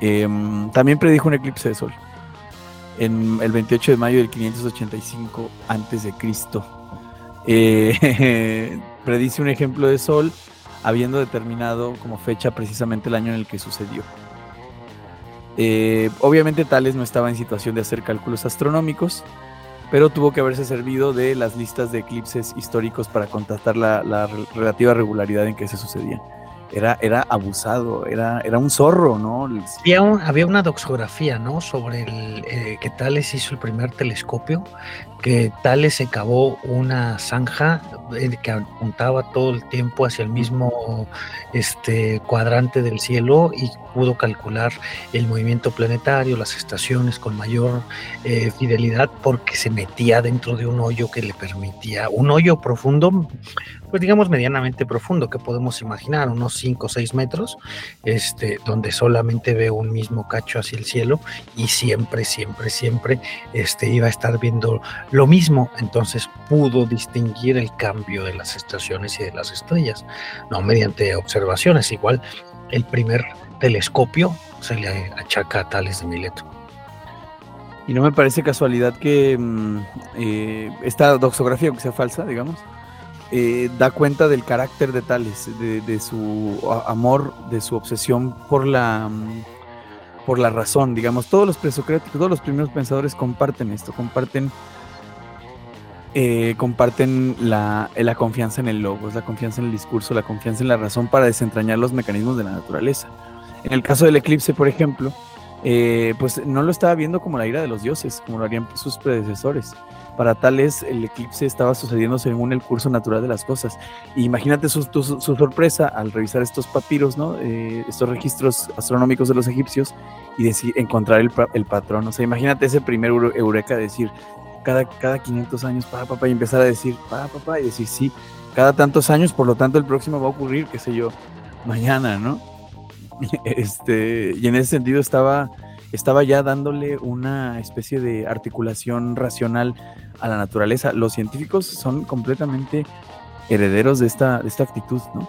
D: Em, también predijo un eclipse de sol en el 28 de mayo del 585 antes de Cristo. Eh, predice un ejemplo de sol habiendo determinado como fecha precisamente el año en el que sucedió. Eh, obviamente Tales no estaba en situación de hacer cálculos astronómicos, pero tuvo que haberse servido de las listas de eclipses históricos para contrastar la relativa regularidad en que se sucedían era, era abusado, era, era un zorro, ¿no?
F: Había, había una doxografía, ¿no? Sobre el eh, que Tales hizo el primer telescopio, que Tales se cavó una zanja eh, que apuntaba todo el tiempo hacia el mismo este, cuadrante del cielo y pudo calcular el movimiento planetario, las estaciones con mayor eh, fidelidad porque se metía dentro de un hoyo que le permitía, un hoyo profundo, pues digamos medianamente profundo, que podemos imaginar, unos 5 o 6 metros, este, donde solamente ve un mismo cacho hacia el cielo y siempre, siempre, siempre este, iba a estar viendo lo mismo, entonces pudo distinguir el cambio de las estaciones y de las estrellas, no mediante observaciones, igual el primer telescopio se le achaca a Tales de Mileto.
D: Y no me parece casualidad que mm, eh, esta doxografía, aunque sea falsa, digamos, eh, da cuenta del carácter de Tales, de, su amor, de su obsesión por la, mm, por la razón, digamos. Todos los presocráticos, todos los primeros pensadores comparten esto, comparten, eh, comparten la, la confianza en el logos, la confianza en el discurso, la confianza en la razón para desentrañar los mecanismos de la naturaleza. En el caso del eclipse, por ejemplo, eh, pues no lo estaba viendo como la ira de los dioses, como lo harían sus predecesores. Para tales, el eclipse estaba sucediendo según el curso natural de las cosas. imagínate su, sorpresa al revisar estos papiros, ¿no? Eh, estos registros astronómicos de los egipcios y decir, encontrar el, el patrón. O sea, imagínate ese primer eureka de decir, cada, cada 500 años, para papá, y empezar a decir, para papá, y decir, sí, cada tantos años, por lo tanto el próximo va a ocurrir, qué sé yo, mañana, ¿no? Este, y en ese sentido estaba, estaba ya dándole una especie de articulación racional a la naturaleza. Los científicos son completamente herederos de esta, de esta actitud, ¿no?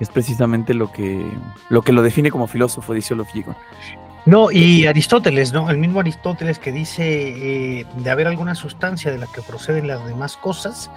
D: Es precisamente lo que, lo que lo define como filósofo, dice Olof
F: No, y Aristóteles, ¿no? El mismo Aristóteles que dice eh, de haber alguna sustancia de la que proceden las demás cosas,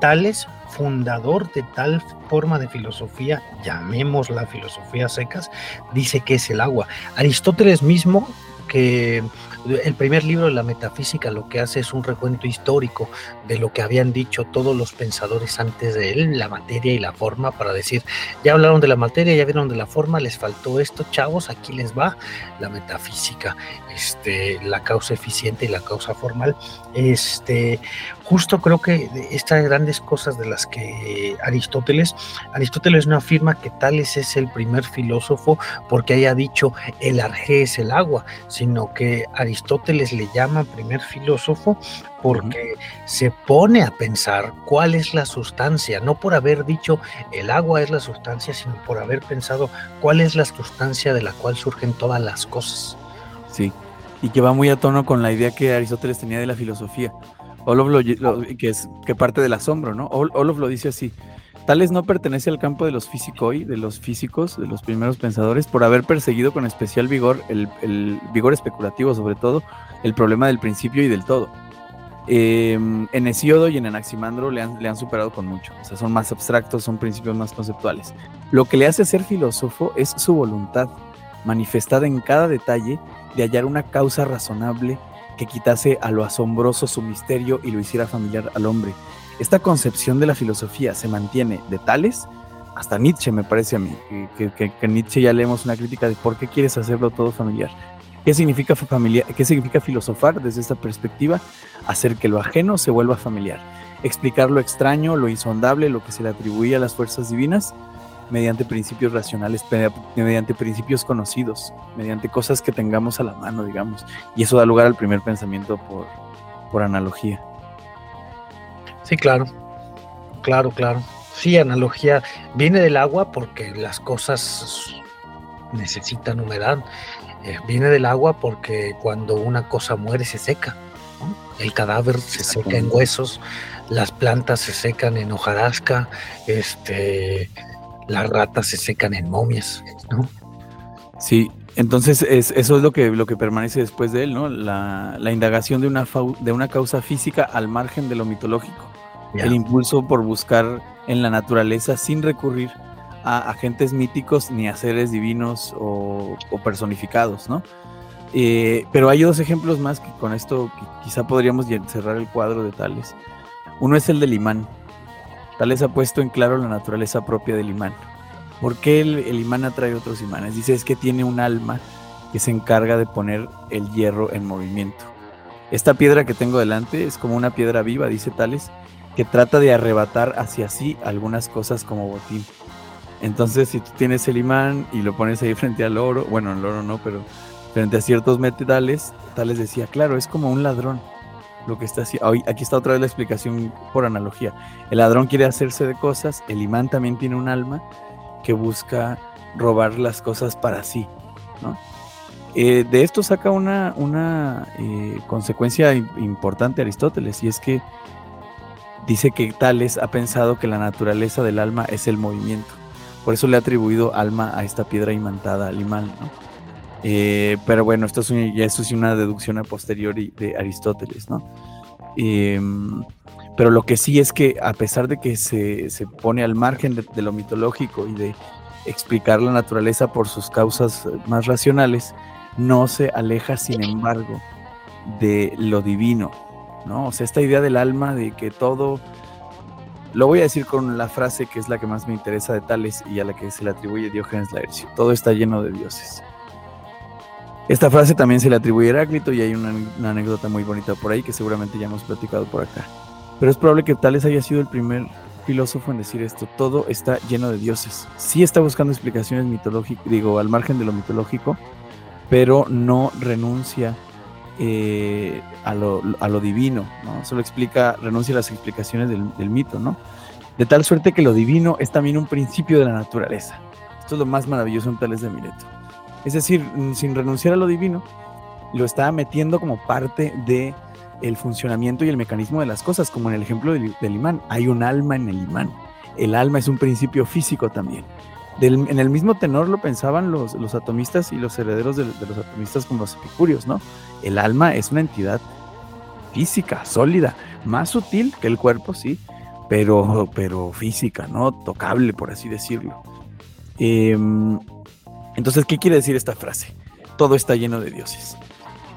F: Tales, fundador de tal forma de filosofía, llamémosla filosofía secas, dice que es el agua. Aristóteles mismo, que el primer libro de la metafísica lo que hace es un recuento histórico de lo que habían dicho todos los pensadores antes de él, la materia y la forma, para decir, ya hablaron de la materia, ya vieron de la forma, les faltó esto, chavos, aquí les va la metafísica, este, la causa eficiente y la causa formal. Este, justo creo que estas grandes cosas de las que Aristóteles, Aristóteles no afirma que Tales es el primer filósofo porque haya dicho el arjé es el agua, sino que Aristóteles le llama primer filósofo porque se pone a pensar cuál es la sustancia, no por haber dicho el agua es la sustancia, sino por haber pensado cuál es la sustancia de la cual surgen todas las cosas.
D: Sí, y que va muy a tono con la idea que Aristóteles tenía de la filosofía. Olof lo, que es que parte del asombro, ¿no? Olof lo dice así. Tales no pertenece al campo de los físicos, de los físicos, de los primeros pensadores, por haber perseguido con especial vigor, el, el vigor especulativo sobre todo, el problema del principio y del todo. Eh, en Hesíodo y en Anaximandro le han, le han superado con mucho, o sea, son más abstractos, son principios más conceptuales. Lo que le hace ser filósofo es su voluntad, manifestada en cada detalle, de hallar una causa razonable que quitase a lo asombroso su misterio y lo hiciera familiar al hombre. Esta concepción de la filosofía se mantiene de tales hasta Nietzsche, me parece a mí, que, que, Nietzsche ya leemos una crítica de por qué quieres hacerlo todo familiar. ¿Qué significa, familia, ¿Qué significa filosofar desde esta perspectiva? Hacer que lo ajeno se vuelva familiar. Explicar lo extraño, lo insondable, lo que se le atribuye a las fuerzas divinas mediante principios racionales, mediante principios conocidos, mediante cosas que tengamos a la mano, digamos. Y eso da lugar al primer pensamiento por, por analogía.
F: Sí, claro. Claro, claro. Sí, analogía. Viene del agua porque las cosas necesitan humedad. Eh, viene del agua porque cuando una cosa muere se seca. ¿no? El cadáver se seca en huesos, las plantas se secan en hojarasca, este, las ratas se secan en momias. ¿no?
D: Sí, entonces es, eso es lo que, lo que permanece después de él, ¿no? La, la indagación de una, de una causa física al margen de lo mitológico. Yeah. El impulso por buscar en la naturaleza sin recurrir a agentes míticos ni a seres divinos o, o personificados, ¿no? Eh, pero hay dos ejemplos más que con esto quizá podríamos cerrar el cuadro de Tales. Uno es el del imán. Tales ha puesto en claro la naturaleza propia del imán. ¿Por qué el, imán atrae otros imanes? Dice es que tiene un alma que se encarga de poner el hierro en movimiento. Esta piedra que tengo delante es como una piedra viva, dice Tales, que trata de arrebatar hacia sí algunas cosas como botín. Entonces, si tú tienes el imán y lo pones ahí frente al oro, bueno, el oro no, pero frente a ciertos metales, Tales decía, claro, es como un ladrón lo que está. Aquí está otra vez la explicación por analogía. El ladrón quiere hacerse de cosas, el imán también tiene un alma que busca robar las cosas para sí. Eh, de esto saca una, una eh, consecuencia importante Aristóteles, y es que dice que Tales ha pensado que la naturaleza del alma es el movimiento. Por eso le ha atribuido alma a esta piedra imantada al imán, ¿no? Eh, pero bueno, esto es, ya es una deducción a posteriori de Aristóteles, ¿no? Eh, pero lo que sí es que a pesar de que se, se pone al margen de, de, lo mitológico y de explicar la naturaleza por sus causas más racionales, no se aleja, sin embargo, de lo divino, ¿no? O sea, esta idea del alma de que todo lo voy a decir con la frase que es la que más me interesa de Tales y a la que se le atribuye Diógenes Laercio. Todo está lleno de dioses. Esta frase también se le atribuye a Heráclito y hay una, una, anécdota muy bonita por ahí que seguramente ya hemos platicado por acá. Pero es probable que Tales haya sido el primer filósofo en decir esto. Todo está lleno de dioses. Sí está buscando explicaciones mitológicas, digo, al margen de lo mitológico, pero no renuncia eh, a, lo, a, lo, divino, ¿no? Solo explica, renuncia a las explicaciones del, del, mito, ¿no? De tal suerte que lo divino es también un principio de la naturaleza. Esto es lo más maravilloso en Tales de Mileto. Es decir, sin renunciar a lo divino, lo está metiendo como parte de el funcionamiento y el mecanismo de las cosas, como en el ejemplo del, imán. Hay un alma en el imán. El alma es un principio físico también. En el mismo tenor lo pensaban los, atomistas y los herederos de, de, los atomistas como los epicúreos, ¿no? El alma es una entidad física, sólida, más sutil que el cuerpo, sí, pero, pero física, ¿no? Tocable, por así decirlo. Eh, entonces, ¿qué quiere decir esta frase? Todo está lleno de dioses.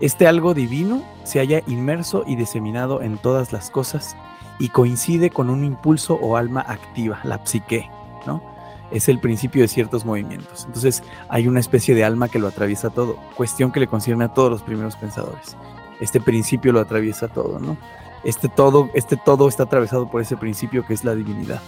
D: Este algo divino se halla inmerso y diseminado en todas las cosas y coincide con un impulso o alma activa, la psique, ¿no? es el principio de ciertos movimientos. Entonces hay una especie de alma que lo atraviesa todo, cuestión que le concierne a todos los primeros pensadores. Este principio lo atraviesa todo, ¿no? Este todo, este todo está atravesado por ese principio que es la divinidad.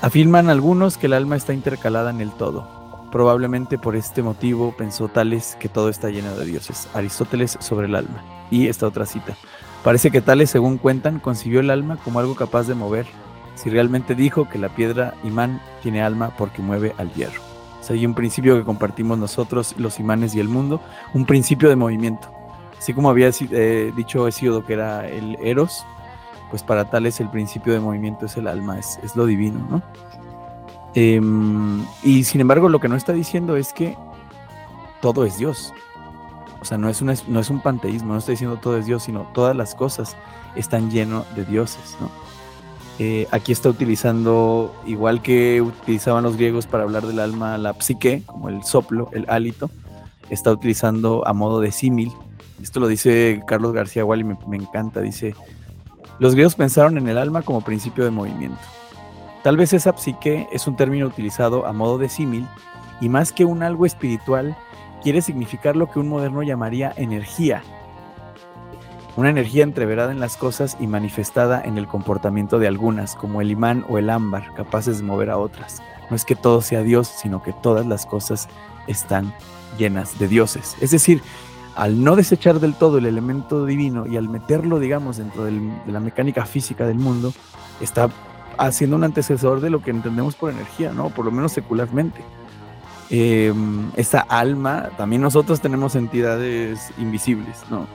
D: Afirman algunos que el alma está intercalada en el todo. Probablemente por este motivo pensó Tales que todo está lleno de dioses. Aristóteles sobre el alma. Y esta otra cita. Parece que Tales, según cuentan, concibió el alma como algo capaz de mover, si realmente dijo que la piedra imán tiene alma porque mueve al hierro. O sea, hay un principio que compartimos nosotros, los imanes y el mundo, un principio de movimiento. Así como había eh, dicho Hesíodo que era el Eros, pues para Tales el principio de movimiento es el alma, es, es lo divino, ¿no? Em, y sin embargo, lo que no está diciendo es que todo es Dios. O sea, no es, un, no es un panteísmo, no está diciendo todo es Dios, sino todas las cosas están llenas de dioses. Eh, aquí está utilizando, igual que utilizaban los griegos para hablar del alma, la psique, como el soplo, el hálito, está utilizando a modo de símil. Esto lo dice Carlos García Wall y me, me encanta. Dice, los griegos pensaron en el alma como principio de movimiento. Tal vez esa psique es un término utilizado a modo de símil y más que un algo espiritual, quiere significar lo que un moderno llamaría energía. Una energía entreverada en las cosas y manifestada en el comportamiento de algunas, como el imán o el ámbar, capaces de mover a otras. No es que todo sea Dios, sino que todas las cosas están llenas de dioses. Es decir, al no desechar del todo el elemento divino y al meterlo, digamos, dentro de la mecánica física del mundo, está haciendo un antecesor de lo que entendemos por energía, ¿no? Por lo menos secularmente. Eh, esa alma, también nosotros tenemos entidades invisibles, ¿no?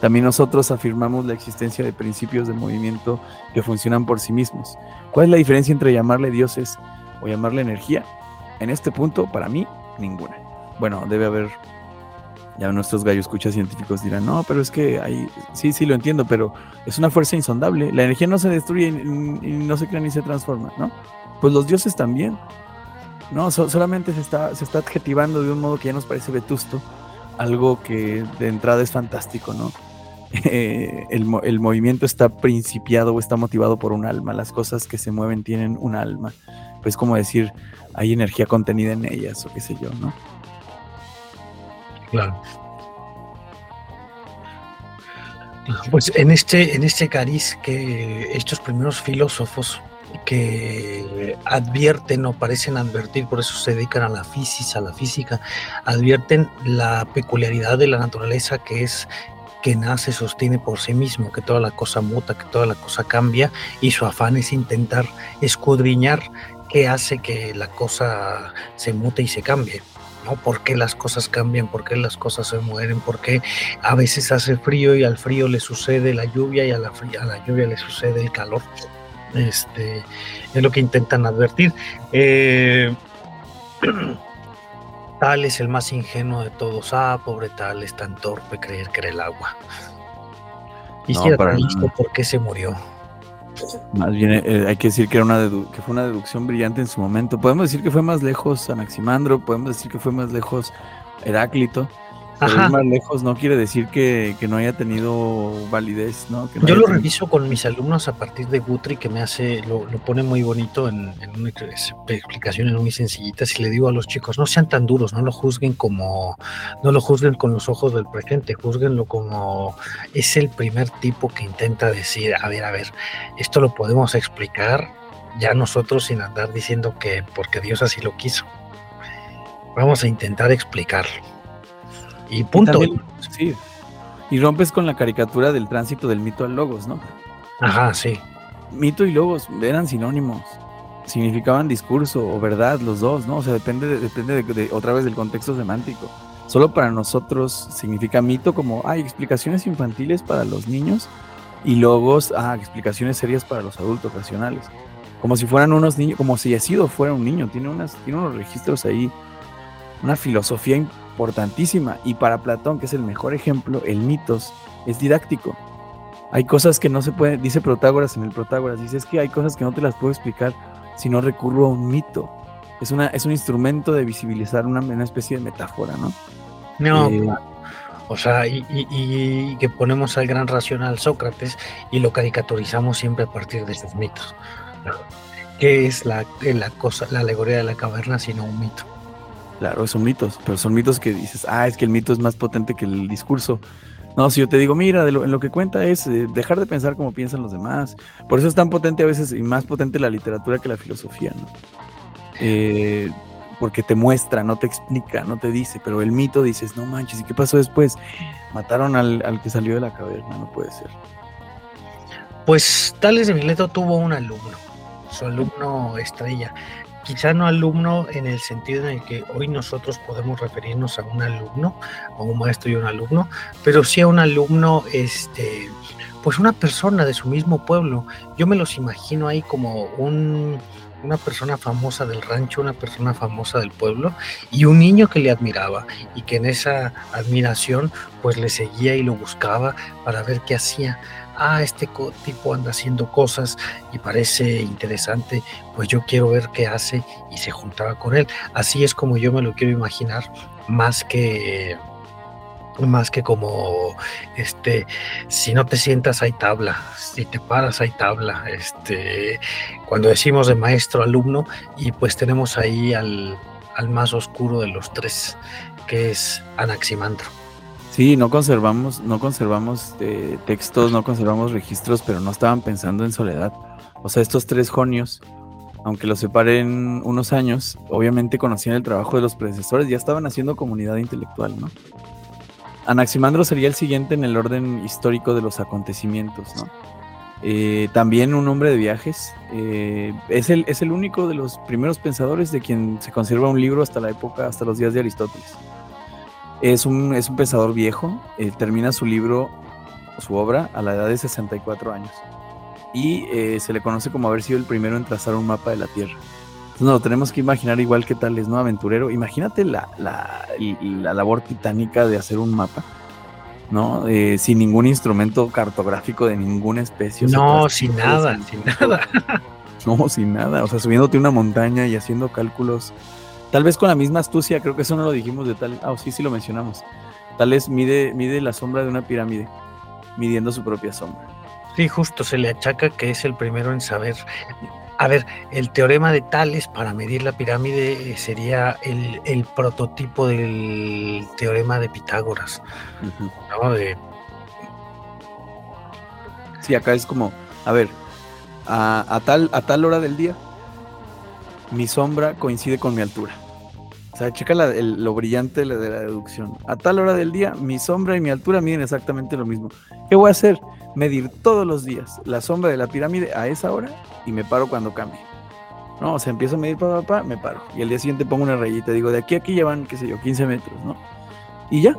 D: También nosotros afirmamos la existencia de principios de movimiento que funcionan por sí mismos. ¿Cuál es la diferencia entre llamarle dioses o llamarle energía? En este punto, para mí, ninguna. Bueno, debe haber, ya nuestros gallos escuchas científicos dirán, no, pero es que hay, sí, sí lo entiendo, pero es una fuerza insondable. La energía no se destruye y, no se crea ni se transforma, ¿no? Pues los dioses también. No, so, solamente se está, se está adjetivando de un modo que ya nos parece vetusto, algo que de entrada es fantástico, ¿no? Eh, el, el, movimiento está principiado o está motivado por un alma, las cosas que se mueven tienen un alma, pues como decir, hay energía contenida en ellas o qué sé yo, ¿no?
F: Claro. Pues en este, en este cariz que estos primeros filósofos que advierten o parecen advertir, por eso se dedican a la física, a la física, advierten la peculiaridad de la naturaleza que es que nace, sostiene por sí mismo, que toda la cosa muta, que toda la cosa cambia, y su afán es intentar escudriñar qué hace que la cosa se mute y se cambie. ¿No? ¿Por qué las cosas cambian? ¿Por qué las cosas se mueren? ¿Por qué a veces hace frío y al frío le sucede la lluvia y a la, a la lluvia le sucede el calor? Este, es lo que intentan advertir. Eh, tal es el más ingenuo de todos. Ah, pobre tal, es tan torpe creer que era el agua. Y no, si era listo, ¿por qué se murió?
D: Más bien eh, hay que decir que, era una que fue una deducción brillante en su momento. Podemos decir que fue más lejos Anaximandro, podemos decir que fue más lejos Heráclito, pero ir más lejos no quiere decir que, que no haya tenido validez, ¿no?
F: Que no Yo lo tenido... reviso con mis alumnos a partir de Guthrie, que me hace, lo, lo pone muy bonito en, en una explicaciones muy sencillitas, y le digo a los chicos, no sean tan duros, no lo juzguen como, no lo juzguen con los ojos del presente, juzguenlo como es el primer tipo que intenta decir, a ver, a ver, esto lo podemos explicar ya nosotros sin andar diciendo que porque Dios así lo quiso. Vamos a intentar explicarlo. Y punto.
D: Y, también, sí. y rompes con la caricatura del tránsito del mito al logos, ¿no?
F: Ajá, sí.
D: Mito y logos eran sinónimos. Significaban discurso o verdad los dos, ¿no? O sea, depende, de, depende de, de, otra vez del contexto semántico. Solo para nosotros significa mito como, hay explicaciones infantiles para los niños y logos, ah, explicaciones serias para los adultos racionales. Como si fueran unos niños, como si sido fuera un niño. Tiene, unas, tiene unos registros ahí, una filosofía importantísima. Y para Platón, que es el mejor ejemplo, el mitos es didáctico. Hay cosas que no se pueden, dice Protágoras en el Protágoras, dice es que hay cosas que no te las puedo explicar si no recurro a un mito. Es, una, es un instrumento de visibilizar una, una especie de metáfora, ¿no?
F: No, eh, o sea, y, y, y, que ponemos al gran racional Sócrates y lo caricaturizamos siempre a partir de esos mitos. ¿Qué es la, la cosa, la alegoría de la caverna sino un mito?
D: Claro, son mitos, pero son mitos que dices, ah, es que el mito es más potente que el discurso. No, si yo te digo, mira, lo, en lo que cuenta es eh, dejar de pensar como piensan los demás. Por eso es tan potente a veces y más potente la literatura que la filosofía, ¿no? Eh, porque te muestra, no te explica, no te dice, pero el mito dices, no manches, ¿y qué pasó después? Mataron al, al que salió de la caverna, no puede ser.
F: Pues Tales de Mileto tuvo un alumno, su alumno estrella, quizá no alumno en el sentido en el que hoy nosotros podemos referirnos a un alumno, a un maestro y un alumno, pero sí a un alumno, este, pues una persona de su mismo pueblo. Yo me los imagino ahí como un, una persona famosa del rancho, una persona famosa del pueblo y un niño que le admiraba y que en esa admiración pues le seguía y lo buscaba para ver qué hacía ah, este tipo anda haciendo cosas y parece interesante, pues yo quiero ver qué hace y se juntaba con él. Así es como yo me lo quiero imaginar, más que más que como este si no te sientas hay tabla si te paras hay tabla este cuando decimos de maestro alumno y pues tenemos ahí al, al más oscuro de los tres que es Anaximandro
D: Sí, no conservamos, no conservamos eh, textos, no conservamos registros, pero no estaban pensando en soledad. O sea, estos tres jonios, aunque los separen unos años, obviamente conocían el trabajo de los predecesores, ya estaban haciendo comunidad intelectual, ¿no? Anaximandro sería el siguiente en el orden histórico de los acontecimientos, ¿no? Eh, también un hombre de viajes. Eh, es, el, es el único de los primeros pensadores de quien se conserva un libro hasta la época, hasta los días de Aristóteles. Es un, es un pensador viejo, eh, termina su libro, su obra, a la edad de 64 años. Y eh, se le conoce como haber sido el primero en trazar un mapa de la Tierra. Entonces nos lo tenemos que imaginar igual que tal es, ¿no? Aventurero. Imagínate la, la, la labor titánica de hacer un mapa. ¿no? Eh, sin ningún instrumento cartográfico de ninguna especie.
F: No, sin nada, sin nada.
D: No, sin nada. O sea, subiéndote una montaña y haciendo cálculos Tal vez con la misma astucia, creo que eso no lo dijimos de tal. Ah, sí, sí lo mencionamos. Tal vez mide, mide la sombra de una pirámide, midiendo su propia sombra.
F: Sí, justo se le achaca que es el primero en saber. A ver, el teorema de Tales para medir la pirámide eh, sería el, prototipo del teorema de Pitágoras. ¿no?
D: Sí, acá es como, a ver, a, tal, a tal hora del día, mi sombra coincide con mi altura. Sea, checa lo brillante de la deducción. A tal hora del día, mi sombra y mi altura miden exactamente lo mismo. ¿Qué voy a hacer? Medir todos los días la sombra de la pirámide a esa hora y me paro cuando cambie. No, o sea, empiezo a medir para papá, me paro. Y al día siguiente pongo una rayita. Digo, de aquí a aquí llevan, qué sé yo, 15 metros, ¿no? Y ya.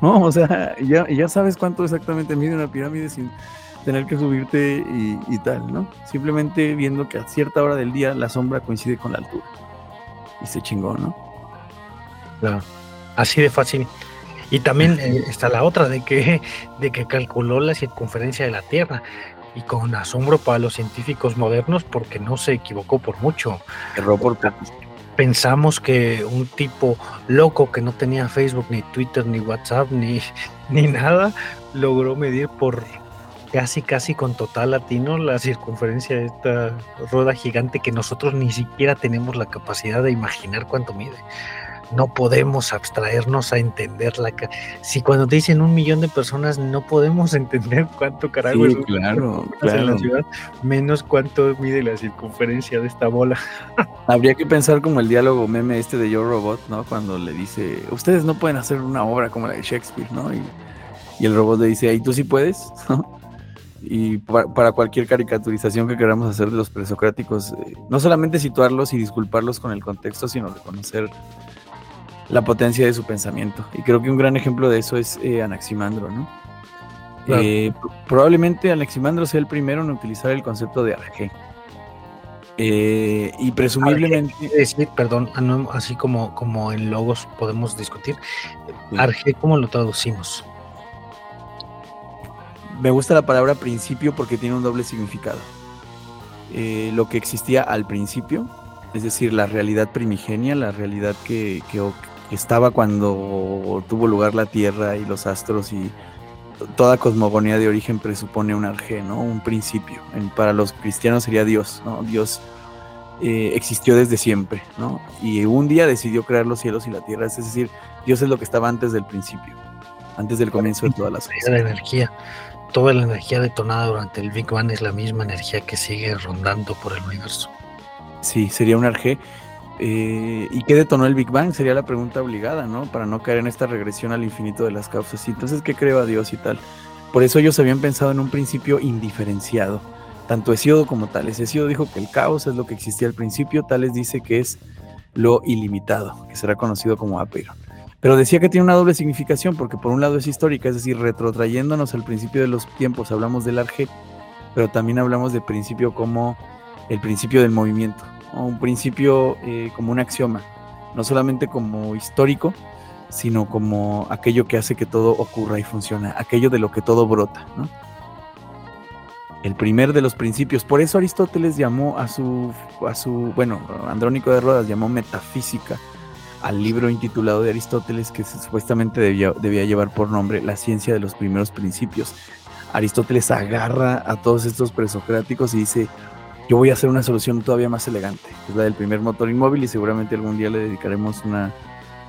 D: No, o sea, ya, ya sabes cuánto exactamente mide una pirámide sin tener que subirte y, y tal, ¿no? Simplemente viendo que a cierta hora del día la sombra coincide con la altura. Y se chingó, ¿no?
F: Así de fácil. Y también eh, está la otra de que, de que calculó la circunferencia de la Tierra y con asombro para los científicos modernos porque no se equivocó por mucho.
D: Erró por
F: Pensamos que un tipo loco que no tenía Facebook, ni Twitter, ni WhatsApp, ni, ni nada, logró medir por casi, casi con total latino la circunferencia de esta rueda gigante que nosotros ni siquiera tenemos la capacidad de imaginar cuánto mide no podemos abstraernos a entenderla. Si cuando te dicen un millón de personas no podemos entender cuánto carajo es
D: claro,
F: en la ciudad, menos cuánto mide la circunferencia de esta bola.
D: Habría que pensar como el diálogo meme este de Yo Robot, ¿no? Cuando le dice, ustedes no pueden hacer una obra como la de Shakespeare, ¿no? Y, el robot le dice, ¿y tú sí puedes? y para, cualquier caricaturización que queramos hacer de los presocráticos, eh, no solamente situarlos y disculparlos con el contexto, sino reconocer la potencia de su pensamiento. Y creo que un gran ejemplo de eso es eh, Anaximandro, ¿no? Eh, probablemente Anaximandro sea el primero en utilizar el concepto de arjé. Eh, y presumiblemente.
F: decir, perdón, ah, así como, como en logos podemos discutir. Arjé, ¿cómo lo traducimos?
D: Me gusta la palabra principio porque tiene un doble significado. lo que existía al principio, es decir, la realidad primigenia, la realidad que, que, estaba cuando tuvo lugar la Tierra y los astros y toda cosmogonía de origen presupone un arjé, ¿no? Un principio. para los cristianos sería Dios, ¿no? Dios eh, existió desde siempre, ¿no? Y un día decidió crear los cielos y la tierra, es decir, Dios es lo que estaba antes del principio, antes del comienzo de todas las cosas.
F: La energía, toda la energía detonada durante el Big Bang es la misma energía que sigue rondando por el universo.
D: Sí, sería un arjé eh, ¿Y qué detonó el Big Bang? Sería la pregunta obligada, ¿no? Para no caer en esta regresión al infinito de las causas. Y entonces, ¿qué creó a Dios y tal? Por eso ellos habían pensado en un principio indiferenciado. tanto Hesíodo como Tales. Hesíodo dijo que el caos es lo que existía al principio, Tales dice que es lo ilimitado, que será conocido como Apeiron. Pero decía que tiene una doble significación, porque por un lado es histórica, es decir, retrotrayéndonos al principio de los tiempos, hablamos del arge, pero también hablamos de principio como el principio del movimiento, un principio eh, como un axioma, no solamente como histórico, sino como aquello que hace que todo ocurra y funcione, aquello de lo que todo brota. El primer de los principios. Por eso Aristóteles llamó a su, a su, bueno, Andrónico de Rodas llamó metafísica al libro intitulado de Aristóteles que supuestamente debía, debía llevar por nombre La ciencia de los primeros principios. Aristóteles agarra a todos estos presocráticos y dice, yo voy a hacer una solución todavía más elegante, es la del primer motor inmóvil y seguramente algún día le dedicaremos una,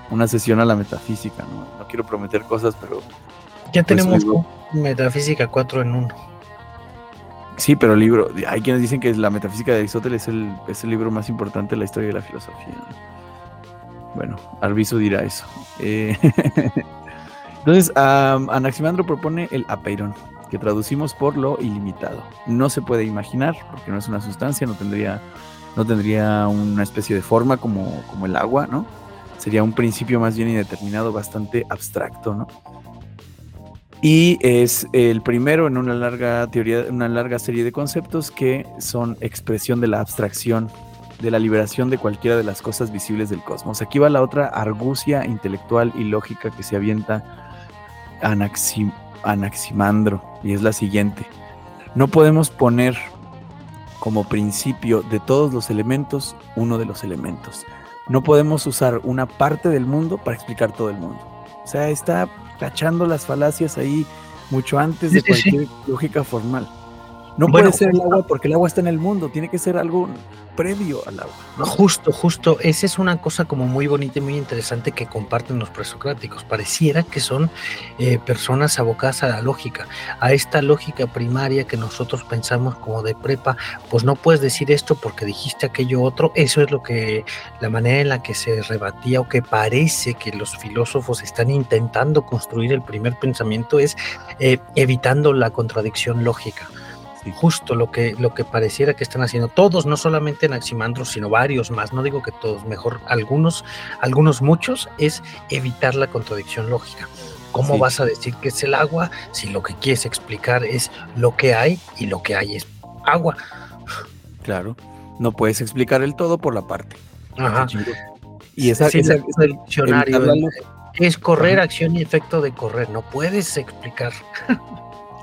D: una sesión a la metafísica, ¿no? quiero prometer cosas, pero...
F: Ya pues, tenemos metafísica 4 en 1.
D: Sí, pero el libro, hay quienes dicen que la metafísica de Aristóteles es el, es el libro más importante de la historia de la filosofía. Bueno, Arbizu dirá eso. Eh, entonces, Anaximandro propone el apeiron, que traducimos por lo ilimitado. No se puede imaginar, porque no es una sustancia, no tendría, no tendría una especie de forma como, como el agua, ¿no? Sería un principio más bien indeterminado, bastante abstracto, ¿no? Y es el primero en una larga teoría, una larga serie de conceptos que son expresión de la abstracción de la liberación de cualquiera de las cosas visibles del cosmos. Aquí va la otra argucia intelectual y lógica que se avienta Anaximandro, y es la siguiente. No podemos poner como principio de todos los elementos uno de los elementos. No podemos usar una parte del mundo para explicar todo el mundo. O sea, está cachando las falacias ahí mucho antes de cualquier lógica formal. No puede ser el agua porque el agua está en el mundo, tiene que ser algo previo al agua.
F: Justo, justo. Esa es una cosa como muy bonita y muy interesante que comparten los presocráticos. Pareciera que son eh, personas abocadas a la lógica, a esta lógica primaria que nosotros pensamos como de prepa. Pues no puedes decir esto porque dijiste aquello otro. Eso es lo que, la manera en la que se rebatía o que parece que los filósofos están intentando construir el primer pensamiento es eh, evitando la contradicción lógica justo lo que, lo que pareciera que están haciendo todos, no solamente Anaximandro, sino varios más, no digo que todos, mejor algunos, algunos muchos, es evitar la contradicción lógica. ¿Cómo vas a decir que es el agua si lo que quieres explicar es lo que hay y lo que hay es agua?
D: Claro, no puedes explicar el todo por la parte.
F: Ajá. Y esa, esa, el diccionario es correr, acción y efecto de correr, no puedes explicar.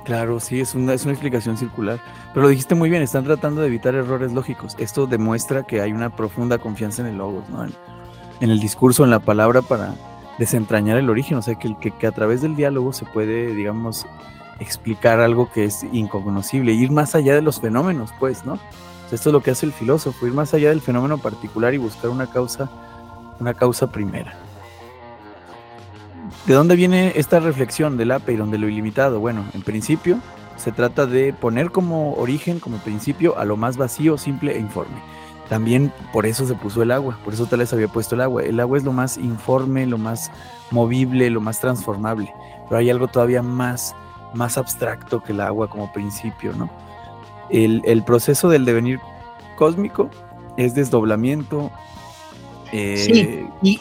D: Claro, sí, es una, es una explicación circular. Pero lo dijiste muy bien, están tratando de evitar errores lógicos. Esto demuestra que hay una profunda confianza en el logos, ¿no? En, el discurso, en la palabra para desentrañar el origen. O sea, que, a través del diálogo se puede, digamos, explicar algo que es incognoscible, ir más allá de los fenómenos, pues, ¿no? esto es lo que hace el filósofo, ir más allá del fenómeno particular y buscar una causa, una causa primera. ¿De dónde viene esta reflexión del Apeiron, de lo ilimitado? Bueno, en principio se trata de poner como origen, como principio, a lo más vacío, simple e informe. También por eso se puso el agua, por eso tal vez había puesto el agua. El agua es lo más informe, lo más movible, lo más transformable. Pero hay algo todavía más, más abstracto que el agua como principio, ¿no? El, proceso del devenir cósmico es desdoblamiento.
F: Eh, sí, y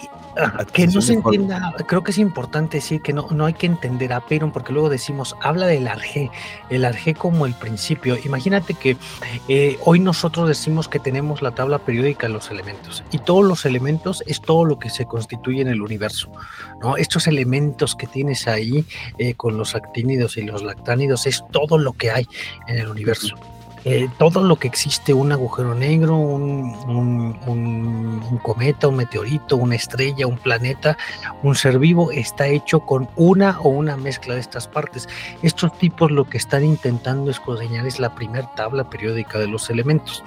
F: que no se entienda, creo que es importante decir que no, no hay que entender a Perón porque luego decimos, habla del arjé, el arjé como el principio. Imagínate que eh, hoy nosotros decimos que tenemos la tabla periódica de los elementos y todos los elementos es todo lo que se constituye en el universo. ¿no? Estos elementos que tienes ahí eh, con los actínidos y los lactánidos es todo lo que hay en el universo. Eh, todo lo que existe, un agujero negro, un, cometa, un meteorito, una estrella, un planeta, un ser vivo, está hecho con una o una mezcla de estas partes. Estos tipos lo que están intentando escudriñar es la primera tabla periódica de los elementos.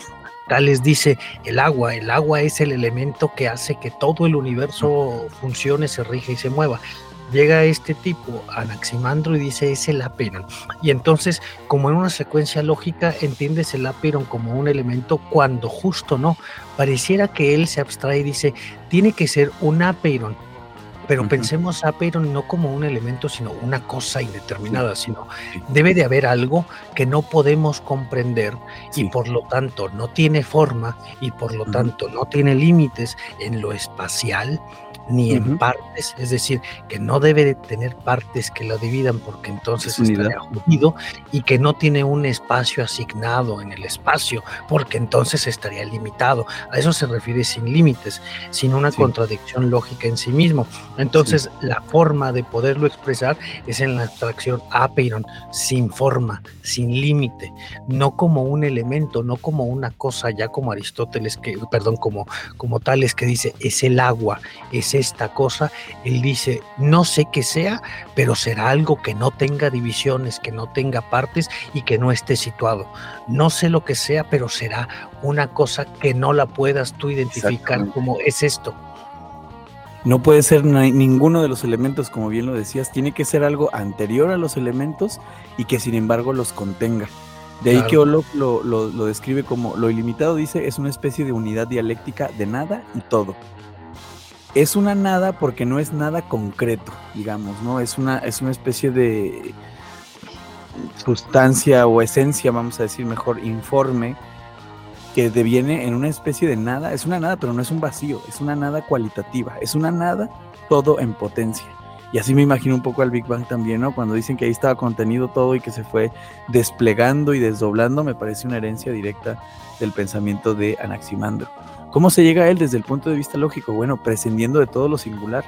F: Tales dice el agua, el agua es el elemento que hace que todo el universo funcione, se rige y se mueva llega este tipo, Anaximandro, y dice es el aperon. Y entonces, como en una secuencia lógica, entiendes el aperon como un elemento cuando justo no. Pareciera que él se abstrae y dice, tiene que ser un aperon pero pensemos a Apeiron no como un elemento, sino una cosa indeterminada, sino debe de haber algo que no podemos comprender y por lo tanto no tiene forma y por lo tanto no tiene límites en lo espacial ni en partes, es decir, que no debe de tener partes que lo dividan porque entonces estaría jodido y que no tiene un espacio asignado en el espacio porque entonces estaría limitado. A eso se refiere sin límites, sin una contradicción lógica en sí mismo. Entonces, la forma de poderlo expresar es en la abstracción apeiron, sin forma, sin límite, no como un elemento, no como una cosa, ya como Aristóteles, que, perdón, como, como tales que dice, es el agua, es esta cosa, él dice, no sé qué sea, pero será algo que no tenga divisiones, que no tenga partes y que no esté situado. No sé lo que sea, pero será una cosa que no la puedas tú identificar como es esto.
D: No puede ser ninguno de los elementos, como bien lo decías, tiene que ser algo anterior a los elementos y que sin embargo los contenga. De ahí que Olof lo, lo, describe como lo ilimitado, dice, es una especie de unidad dialéctica de nada y todo es una nada porque no es nada concreto, digamos, ¿no? Es una, es una especie de sustancia o esencia, vamos a decir mejor, informe, que deviene en una especie de nada. Es una nada, pero no es un vacío, es una nada cualitativa, es una nada todo en potencia. Y así me imagino un poco al Big Bang también, ¿no? Cuando dicen que ahí estaba contenido todo y que se fue desplegando y desdoblando, me parece una herencia directa del pensamiento de Anaximandro. ¿Cómo se llega a él desde el punto de vista lógico? Bueno, prescindiendo de todo lo singular.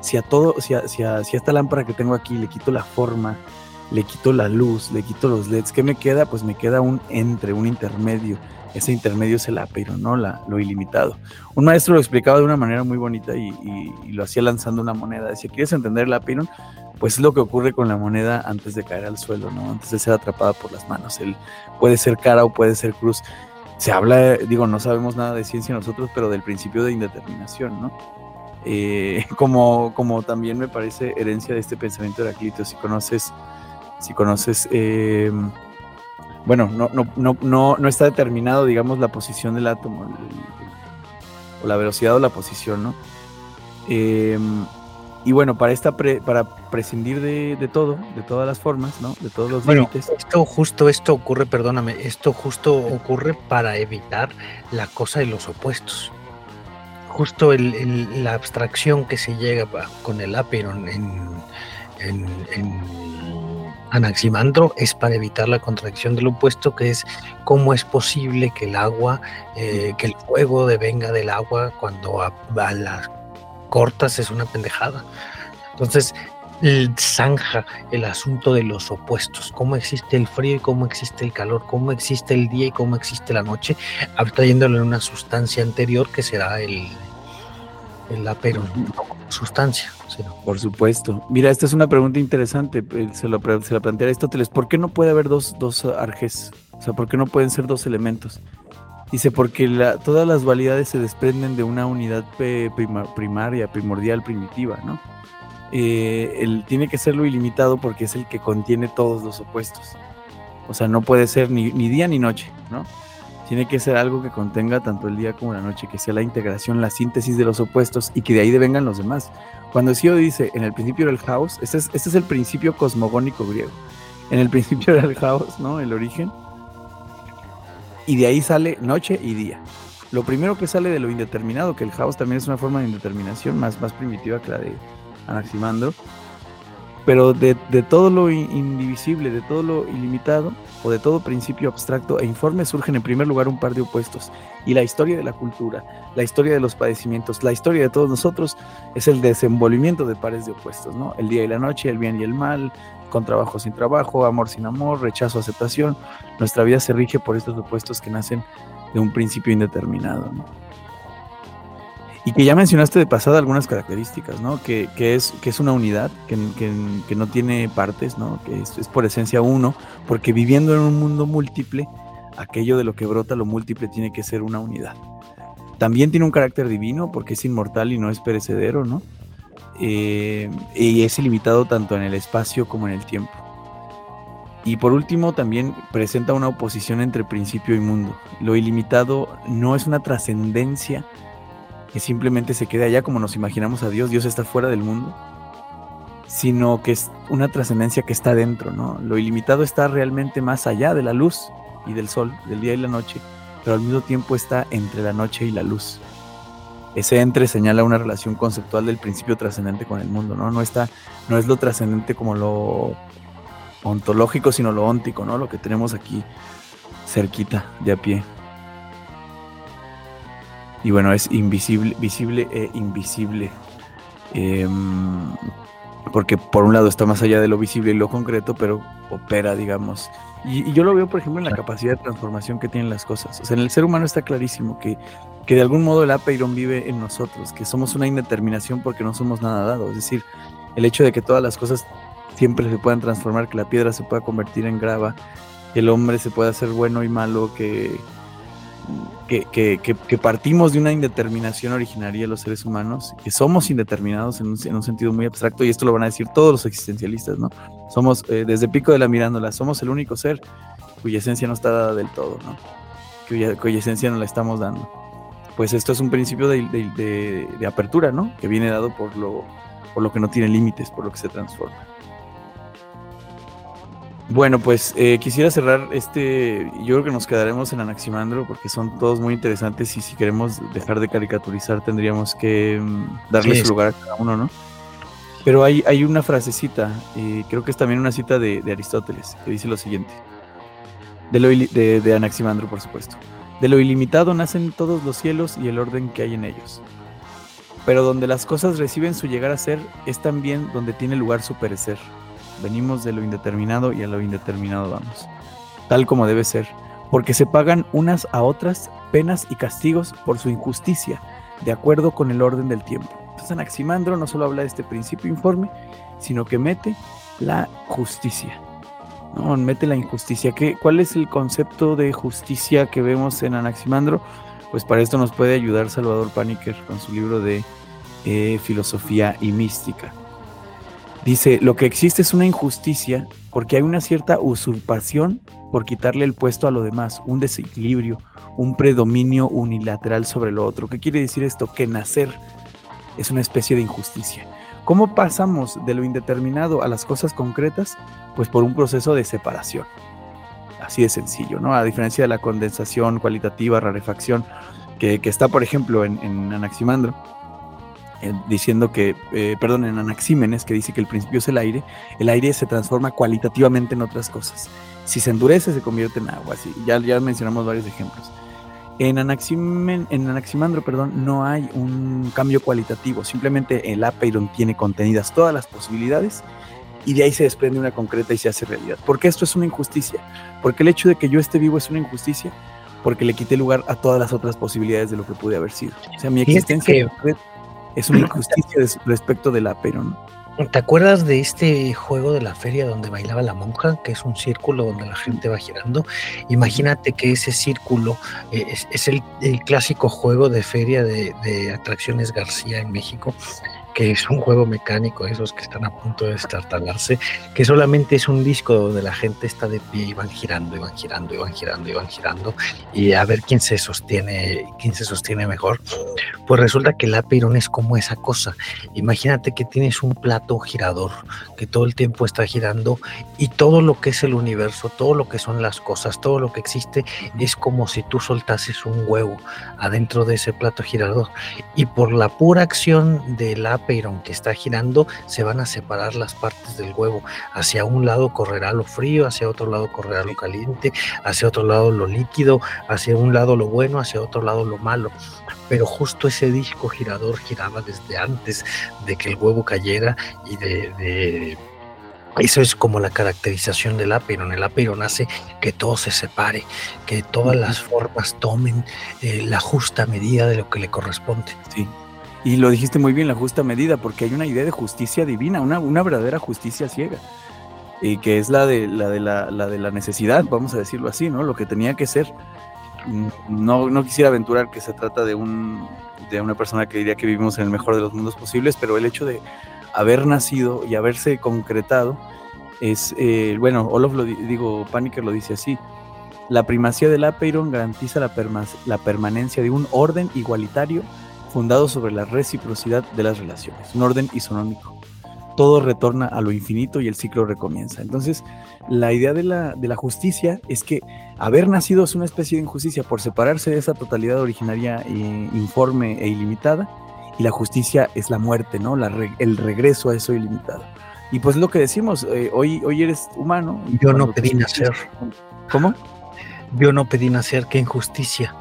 D: Si a todo, si a, si a, esta lámpara que tengo aquí le quito la forma, le quito la luz, le quito los LEDs, ¿qué me queda? Pues me queda un entre, un intermedio. Ese intermedio es el apero, ¿no? La, lo ilimitado. Un maestro lo explicaba de una manera muy bonita y, lo hacía lanzando una moneda. Decía, ¿quieres entender el apero? Pues es lo que ocurre con la moneda antes de caer al suelo, ¿no? Antes de ser atrapada por las manos. Él puede ser cara o puede ser cruz se habla, digo, no sabemos nada de ciencia nosotros, pero del principio de indeterminación, ¿no? Eh, como, como también me parece herencia de este pensamiento de Heraclito, si conoces, si conoces, eh, bueno, no, no, no, no, está determinado, digamos, la posición del átomo, o la velocidad o la posición, ¿no? Eh, y bueno, para esta para prescindir de, todo, de todas las formas, ¿no? De todos los límites.
F: Esto justo, esto ocurre, perdóname, esto justo ocurre para evitar la cosa de los opuestos. Justo la abstracción que se llega con el Aperon en, en, Anaximandro es para evitar la contracción del opuesto, que es cómo es posible que el agua, eh, que el fuego devenga del agua cuando a, a la cortas es una pendejada. Entonces, zanja el asunto de los opuestos, cómo existe el frío y cómo existe el calor, cómo existe el día y cómo existe la noche, trayéndolo en una sustancia anterior que será el, el apero, sustancia.
D: Por supuesto. Mira, esta es una pregunta interesante, eh, se, lo, se la plantea Aristóteles, ¿por qué no puede haber dos, dos arjes? O sea, ¿por qué no pueden ser dos elementos? Dice, porque todas las validades se desprenden de una unidad primaria, primordial, primitiva, ¿no? Eh, tiene que ser lo ilimitado porque es el que contiene todos los opuestos. O sea, no puede ser ni, día ni noche, ¿no? Tiene que ser algo que contenga tanto el día como la noche, que sea la integración, la síntesis de los opuestos y que de ahí devengan los demás. Cuando Sio dice, en el principio del caos, este es, este es el principio cosmogónico griego. En el principio del caos, ¿no? El origen y de ahí sale noche y día. Lo primero que sale de lo indeterminado, que el caos también es una forma de indeterminación más, más primitiva que la de Anaximandro, pero de, todo lo indivisible, de todo lo ilimitado, o de todo principio abstracto e informe, surgen en primer lugar un par de opuestos. Y la historia de la cultura, la historia de los padecimientos, la historia de todos nosotros es el desenvolvimiento de pares de opuestos, ¿no? El día y la noche, el bien y el mal, con trabajo sin trabajo, amor sin amor, rechazo, aceptación. Nuestra vida se rige por estos opuestos que nacen de un principio indeterminado. Y que ya mencionaste de pasada algunas características, ¿no? Que, es, que es una unidad, que, no tiene partes, ¿no? que es, es, por esencia uno, porque viviendo en un mundo múltiple, aquello de lo que brota lo múltiple tiene que ser una unidad. También tiene un carácter divino porque es inmortal y no es perecedero, ¿no? Eh, y es ilimitado tanto en el espacio como en el tiempo. Y por último, también presenta una oposición entre principio y mundo. Lo ilimitado no es una trascendencia que simplemente se quede allá como nos imaginamos a Dios, Dios está fuera del mundo, sino que es una trascendencia que está dentro, ¿no? Lo ilimitado está realmente más allá de la luz y del sol, del día y la noche, pero al mismo tiempo está entre la noche y la luz. Ese entre señala una relación conceptual del principio trascendente con el mundo, ¿no? No está, no es lo trascendente como lo ontológico, sino lo óntico, ¿no? Lo que tenemos aquí cerquita, de a pie. Y bueno, es invisible, visible e invisible. Em, porque por un lado está más allá de lo visible y lo concreto, pero opera, digamos. Y, yo lo veo, por ejemplo, en la capacidad de transformación que tienen las cosas. O sea, en el ser humano está clarísimo que, que de algún modo el Apeiron vive en nosotros, que somos una indeterminación porque no somos nada dado. Es decir, el hecho de que todas las cosas siempre se puedan transformar, que la piedra se pueda convertir en grava, que el hombre se pueda hacer bueno y malo, que, que, partimos de una indeterminación originaria de los seres humanos, que somos indeterminados en un, sentido muy abstracto, y esto lo van a decir todos los existencialistas, ¿no? Somos, eh, desde Pico de la Mirándola, somos el único ser cuya esencia no está dada del todo, ¿no? Cuya, cuya esencia no la estamos dando. Pues esto es un principio de, apertura, ¿no? Que viene dado por lo, por lo que no tiene límites, por lo que se transforma. Bueno, pues eh, quisiera cerrar este. Yo creo que nos quedaremos en Anaximandro porque son todos muy interesantes y si queremos dejar de caricaturizar tendríamos que mm, darle su lugar a cada uno, ¿no? Pero hay, hay una frasecita, y creo que es también una cita de, Aristóteles, que dice lo siguiente: de, lo, de, de Anaximandro, por supuesto. De lo ilimitado nacen todos los cielos y el orden que hay en ellos. Pero donde las cosas reciben su llegar a ser, es también donde tiene lugar su perecer Venimos de lo indeterminado y a lo indeterminado vamos. Tal como debe ser, porque se pagan unas a otras penas y castigos por su injusticia, de acuerdo con el orden del tiempo. Entonces Anaximandro no solo habla de este principio informe, sino que mete la justicia. No, mete la injusticia. ¿Qué, ¿Cuál es el concepto de justicia que vemos en Anaximandro? Pues para esto nos puede ayudar Salvador Paniker con su libro de eh, Filosofía y Mística. Dice, lo que existe es una injusticia porque hay una cierta usurpación por quitarle el puesto a lo demás, un desequilibrio, un predominio unilateral sobre lo otro. ¿Qué quiere decir esto? Que nacer es una especie de injusticia. ¿Cómo pasamos de lo indeterminado a las cosas concretas? Pues por un proceso de separación. Así de sencillo, ¿no? A diferencia de la condensación cualitativa, rarefacción, que, está, por ejemplo, en, en Anaximandro eh, diciendo que, eh, perdón, en Anaxímenes, que dice que el principio es el aire, el aire se transforma cualitativamente en otras cosas. Si se endurece, se convierte en agua. Así, ya, ya mencionamos varios ejemplos. En, Anaximen, en Anaximandro, perdón, no hay un cambio cualitativo, simplemente el Apeiron tiene contenidas todas las posibilidades y de ahí se desprende una concreta y se hace realidad. ¿Por qué esto es una injusticia? Porque el hecho de que yo esté vivo es una injusticia porque le quité lugar a todas las otras posibilidades de lo que pude haber sido. O sea, mi existencia es una injusticia respecto de la pero ¿no?
F: ¿Te acuerdas de este juego de la feria donde bailaba la monja, que es un círculo donde la gente va girando? Imagínate que ese círculo eh, es, el, clásico juego de feria de, de atracciones García en México, que es un juego mecánico, esos que están a punto de destartalarse, que solamente es un disco donde la gente está de pie y van girando, y van girando, y van girando, y van girando, y a ver quién se sostiene, quién se sostiene mejor. Pues resulta que el Apeirón es como esa cosa. Imagínate que tienes un plato girador que todo el tiempo está girando y todo lo que es el universo, todo lo que son las cosas, todo lo que existe es como si tú soltases un huevo adentro de ese plato girador. Y por la pura acción del Apeirón, pero aunque está girando, se van a separar las partes del huevo. Hacia un lado correrá lo frío, hacia otro lado correrá lo caliente, hacia otro lado lo líquido, hacia un lado lo bueno, hacia otro lado lo malo. Pero justo ese disco girador giraba desde antes de que el huevo cayera y de, eso es como la caracterización del Aperon. El Aperon hace que todo se separe, que todas las formas tomen eh, la justa medida de lo que le corresponde.
D: Sí. Y lo dijiste muy bien, la justa medida, porque hay una idea de justicia divina, una, una verdadera justicia ciega, y que es la de la, de la, de la necesidad, vamos a decirlo así, ¿no? Lo que tenía que ser. Mm, no, no quisiera aventurar que se trata de, un, de una persona que diría que vivimos en el mejor de los mundos posibles, pero el hecho de haber nacido y haberse concretado es, eh, bueno, Olof lo digo, Paniker lo dice así, la primacía del Apeiron garantiza la, la permanencia de un orden igualitario fundado sobre la reciprocidad de las relaciones, un orden isonómico. Todo retorna a lo infinito y el ciclo recomienza. Entonces, la idea de la, de la justicia es que haber nacido es una especie de injusticia por separarse de esa totalidad originaria, eh, informe e ilimitada, y la justicia es la muerte, ¿no? La el regreso a eso ilimitado. Y pues lo que decimos, eh, hoy, hoy eres humano.
F: Yo no pedí nacer.
D: ¿Cómo?
F: Yo no pedí nacer, qué injusticia.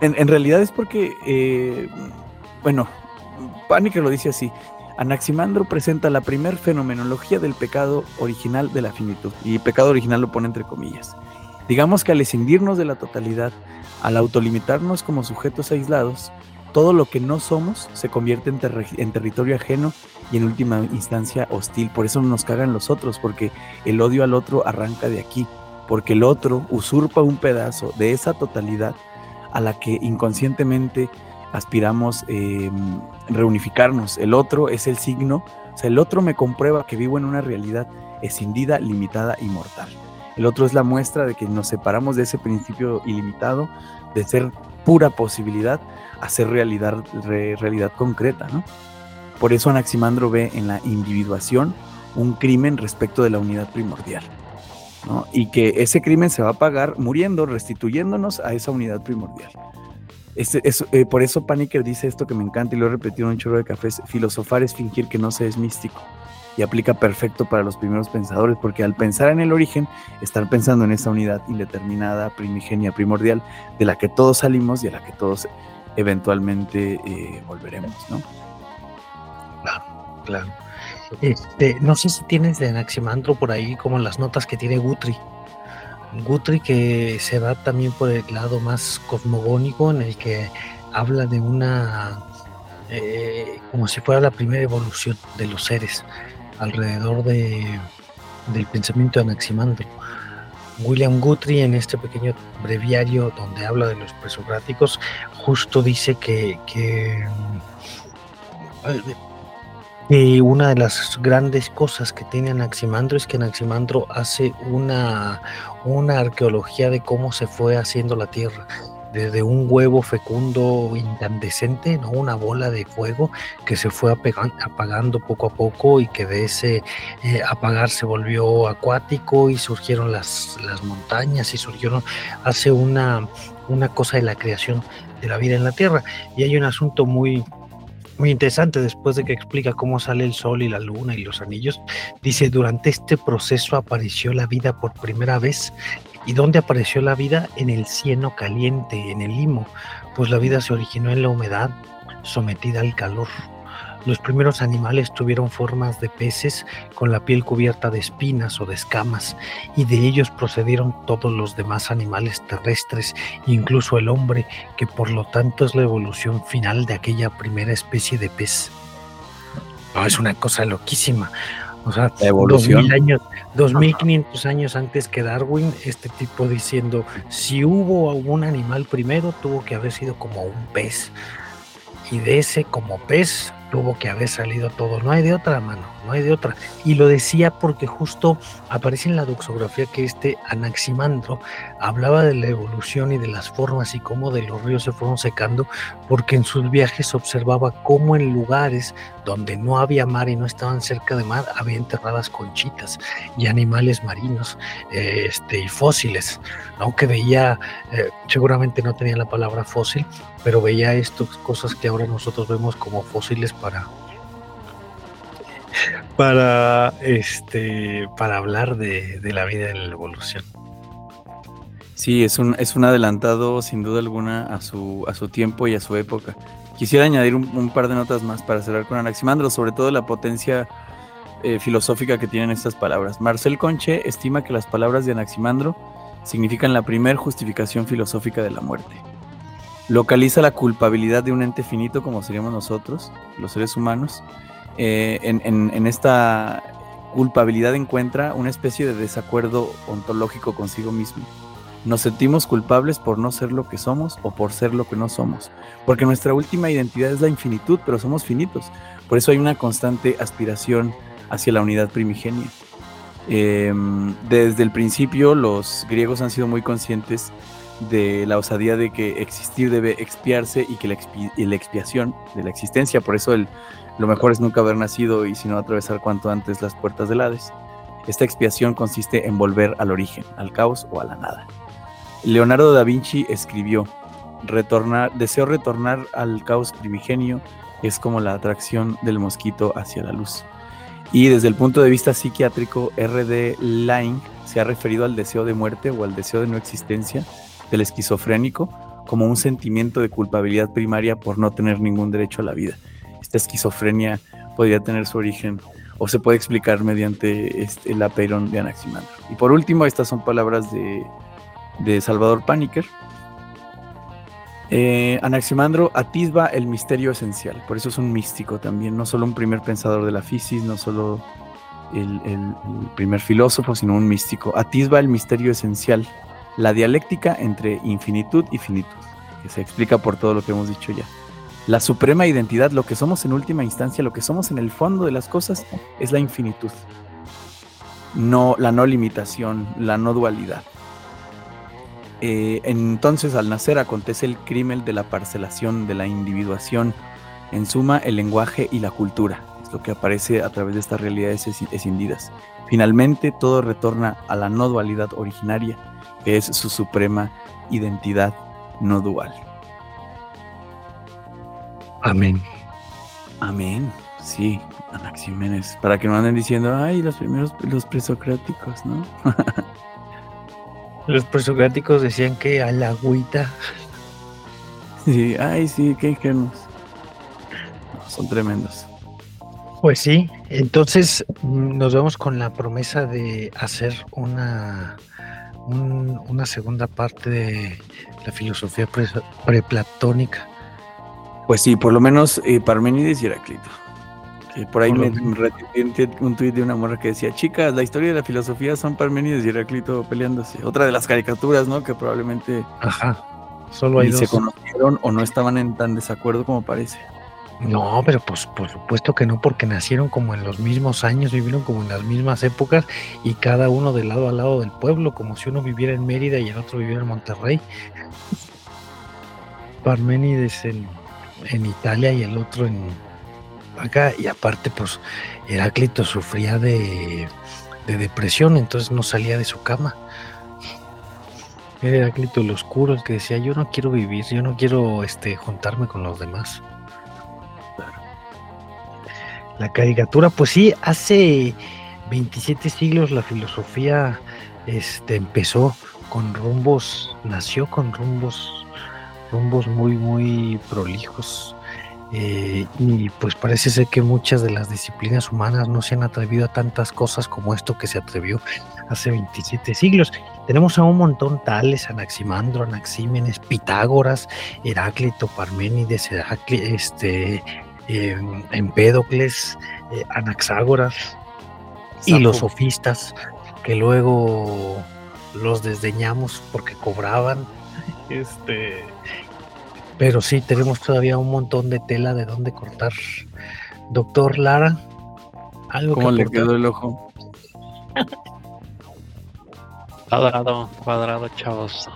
D: En, realidad es porque, eh, bueno, Pánica lo dice así. Anaximandro presenta la primer fenomenología del pecado original de la finitud. Y pecado original lo pone entre comillas. Digamos que al escindirnos de la totalidad, al autolimitarnos como sujetos aislados, todo lo que no somos se convierte en, territorio ajeno y en última instancia hostil. Por eso nos cagan los otros, porque el odio al otro arranca de aquí, porque el otro usurpa un pedazo de esa totalidad a la que inconscientemente aspiramos eh, reunificarnos. El otro es el signo, o sea, el otro me comprueba que vivo en una realidad escindida, limitada y mortal. El otro es la muestra de que nos separamos de ese principio ilimitado, de ser pura posibilidad, hacer realidad, realidad concreta, ¿no? Por eso Anaximandro ve en la individuación un crimen respecto de la unidad primordial. ¿No? Y que ese crimen se va a pagar muriendo, restituyéndonos a esa unidad primordial. Este, eh, por eso Paniker dice esto que me encanta y lo he repetido en un chorro de cafés, filosofar es fingir que no se es místico. Y aplica perfecto para los primeros pensadores, porque al pensar en el origen, estar pensando en esa unidad indeterminada, primigenia, primordial, de la que todos salimos y a la que todos eventualmente eh, volveremos, ¿no?
F: Claro, claro. Este, no sé si tienes de Anaximandro por ahí como las notas que tiene Guthrie. Guthrie que se va también por el lado más cosmogónico en el que habla de una eh, como si fuera la primera evolución de los seres alrededor de, del pensamiento de Anaximandro. William Guthrie en este pequeño breviario donde habla de los presocráticos justo dice que, que, una de las grandes cosas que tiene Anaximandro es que Anaximandro hace una, una arqueología de cómo se fue haciendo la Tierra desde un huevo fecundo incandescente, ¿no? una bola de fuego que se fue apagando poco a poco y que de ese eh, apagar se volvió acuático y surgieron las, las montañas y surgieron, hace una, una cosa de la creación de la vida en la Tierra. Y hay un asunto muy, muy interesante después de que explica cómo sale el sol y la luna y los anillos. Dice, durante este proceso apareció la vida por primera vez ¿Y dónde apareció la vida? En el cieno caliente, en el limo, pues la vida se originó en la humedad, sometida al calor. Los primeros animales tuvieron formas de peces con la piel cubierta de espinas o de escamas, y de ellos procedieron todos los demás animales terrestres, incluso el hombre, que por lo tanto es la evolución final de aquella primera especie de pez. No, es una cosa loquísima. O sea, evolución. años, 2500 años antes que Darwin, este tipo diciendo, si hubo algún animal primero, tuvo que haber sido como un pez. Y de ese como pez tuvo que haber salido todo. No hay de otra mano, no hay de otra. Y lo decía porque justo aparece en la doxografía que este Anaximandro hablaba de la evolución y de las formas y cómo de los ríos se fueron secando, porque en sus viajes observaba cómo en lugares donde no había mar y no estaban cerca de mar, había enterradas conchitas y animales marinos este, y fósiles, aunque veía, eh, seguramente no tenía la palabra fósil, pero veía estas cosas que ahora nosotros vemos como fósiles para para este para hablar de, la vida y la evolución.
D: Sí, es un, es un adelantado sin duda alguna a su, a su tiempo y a su época. Quisiera añadir un, par de notas más para cerrar con Anaximandro, sobre todo la potencia eh, filosófica que tienen estas palabras. Marcel Conche estima que las palabras de Anaximandro significan la primer justificación filosófica de la muerte. Localiza la culpabilidad de un ente finito como seríamos nosotros, los seres humanos. Eh, en esta culpabilidad encuentra una especie de desacuerdo ontológico consigo mismo nos sentimos culpables por no ser lo que somos o por ser lo que no somos. Porque nuestra última identidad es la infinitud, pero somos finitos. Por eso hay una constante aspiración hacia la unidad primigenia. Em, desde el principio los griegos han sido muy conscientes de la osadía de que existir debe expiarse y que la, expiación de la existencia, por eso el, lo mejor es nunca haber nacido y sino atravesar cuanto antes las puertas del Hades. Esta expiación consiste en volver al origen, al caos o a la nada. Leonardo da Vinci escribió, retornar, deseo retornar al caos primigenio, es como la atracción del mosquito hacia la luz. Y desde el punto de vista psiquiátrico, R.D. Laing se ha referido al deseo de muerte o al deseo de no existencia del esquizofrénico como un sentimiento de culpabilidad primaria por no tener ningún derecho a la vida. Esta esquizofrenia podría tener su origen o se puede explicar mediante este, el apeirón de Anaximandro. Y por último, estas son palabras de, Salvador Paniker. Eh, Anaximandro atisba el misterio esencial, por eso es un místico también, no solo un primer pensador de la física, no solo el, el, primer filósofo, sino un místico. Atisba el misterio esencial, la dialéctica entre infinitud y finitud, que se explica por todo lo que hemos dicho ya. La suprema identidad, lo que somos en última instancia, lo que somos en el fondo de las cosas, es la infinitud. No, la no limitación, la no dualidad. Eh, entonces, al nacer acontece el crimen de la parcelación, de la individuación, en suma, el lenguaje y la cultura, es lo que aparece a través de estas realidades escindidas. Finalmente, todo retorna a la no dualidad originaria, que es su suprema identidad no dual.
F: Amén.
D: Amén. Sí, Anaximenes. Para que no anden diciendo, ay, los primeros, los presocráticos, ¿no?
F: los presocráticos decían que a la agüita.
D: Sí, ay, sí, qué ingenuos. son tremendos.
F: Pues sí, entonces mm, nos vemos con la promesa de hacer una, una segunda parte de la filosofía preplatónica
D: pues sí, por lo menos eh, Parménides y Heráclito. por ahí me, un tuit de una morra que decía, chicas, la historia de la filosofía son Parménides y Heráclito peleándose. Otra de las caricaturas, ¿no? Que probablemente
F: Ajá. Solo hay
D: se conocieron o no estaban en tan desacuerdo como parece.
F: No, pero pues por supuesto que no, porque nacieron como en los mismos años, vivieron como en las mismas épocas y cada uno de lado a lado del pueblo, como si uno viviera en Mérida y el otro viviera en Monterrey. Parménides en en Italia y el otro en acá. Y aparte, pues Heráclito sufría de, depresión, entonces no salía de su cama. Era Heráclito el oscuro, el que decía, yo no quiero vivir, yo no quiero este, juntarme con los demás. La caricatura, pues sí, hace 27 siglos la filosofía este, empezó con rumbos, nació con rumbos rumbos muy, muy prolijos. Eh, y pues parece ser que muchas de las disciplinas humanas no se han atrevido a tantas cosas como esto que se atrevió hace 27 siglos. Tenemos a un montón tales, Anaximandro, Anaxímenes, Pitágoras, Heráclito, Parménides, este, em, Empédocles, eh, Anaxágoras y los sofistas que luego los desdeñamos porque cobraban este, pero sí, tenemos todavía un montón de tela de dónde cortar. Doctor Lara,
D: algo ¿Cómo le quedó el ojo?
G: cuadrado, cuadrado, chavos.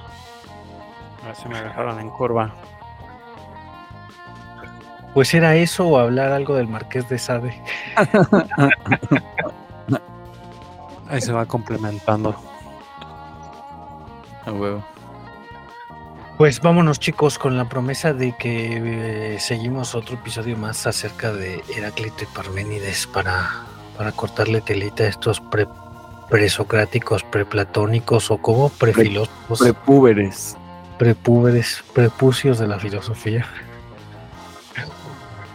G: A ver si me dejaron en curva.
F: Pues era eso o hablar algo del Marqués de Sade.
G: Ahí se va complementando.
D: A huevo.
F: Pues vámonos chicos con la promesa de que eh, seguimos otro episodio más acerca de Heráclito y Parménides para, para cortarle telita a estos pre, presocráticos, preplatónicos o como prefilósofos.
D: Prepúberes.
F: Prepúberes, prepucios de la filosofía.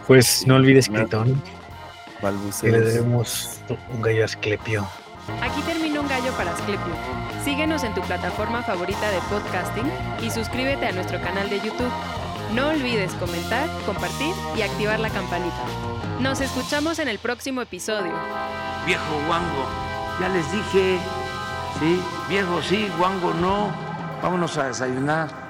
F: Pues no olvides, Critón, que le debemos un gallo a Asclepio.
C: Aquí termina un gallo para Asclepio. Síguenos en tu plataforma favorita de podcasting y suscríbete a nuestro canal de YouTube. No olvides comentar, compartir y activar la campanita. Nos escuchamos en el próximo episodio.
A: Viejo guango, ya les dije, sí, viejo sí, guango no. Vámonos a desayunar.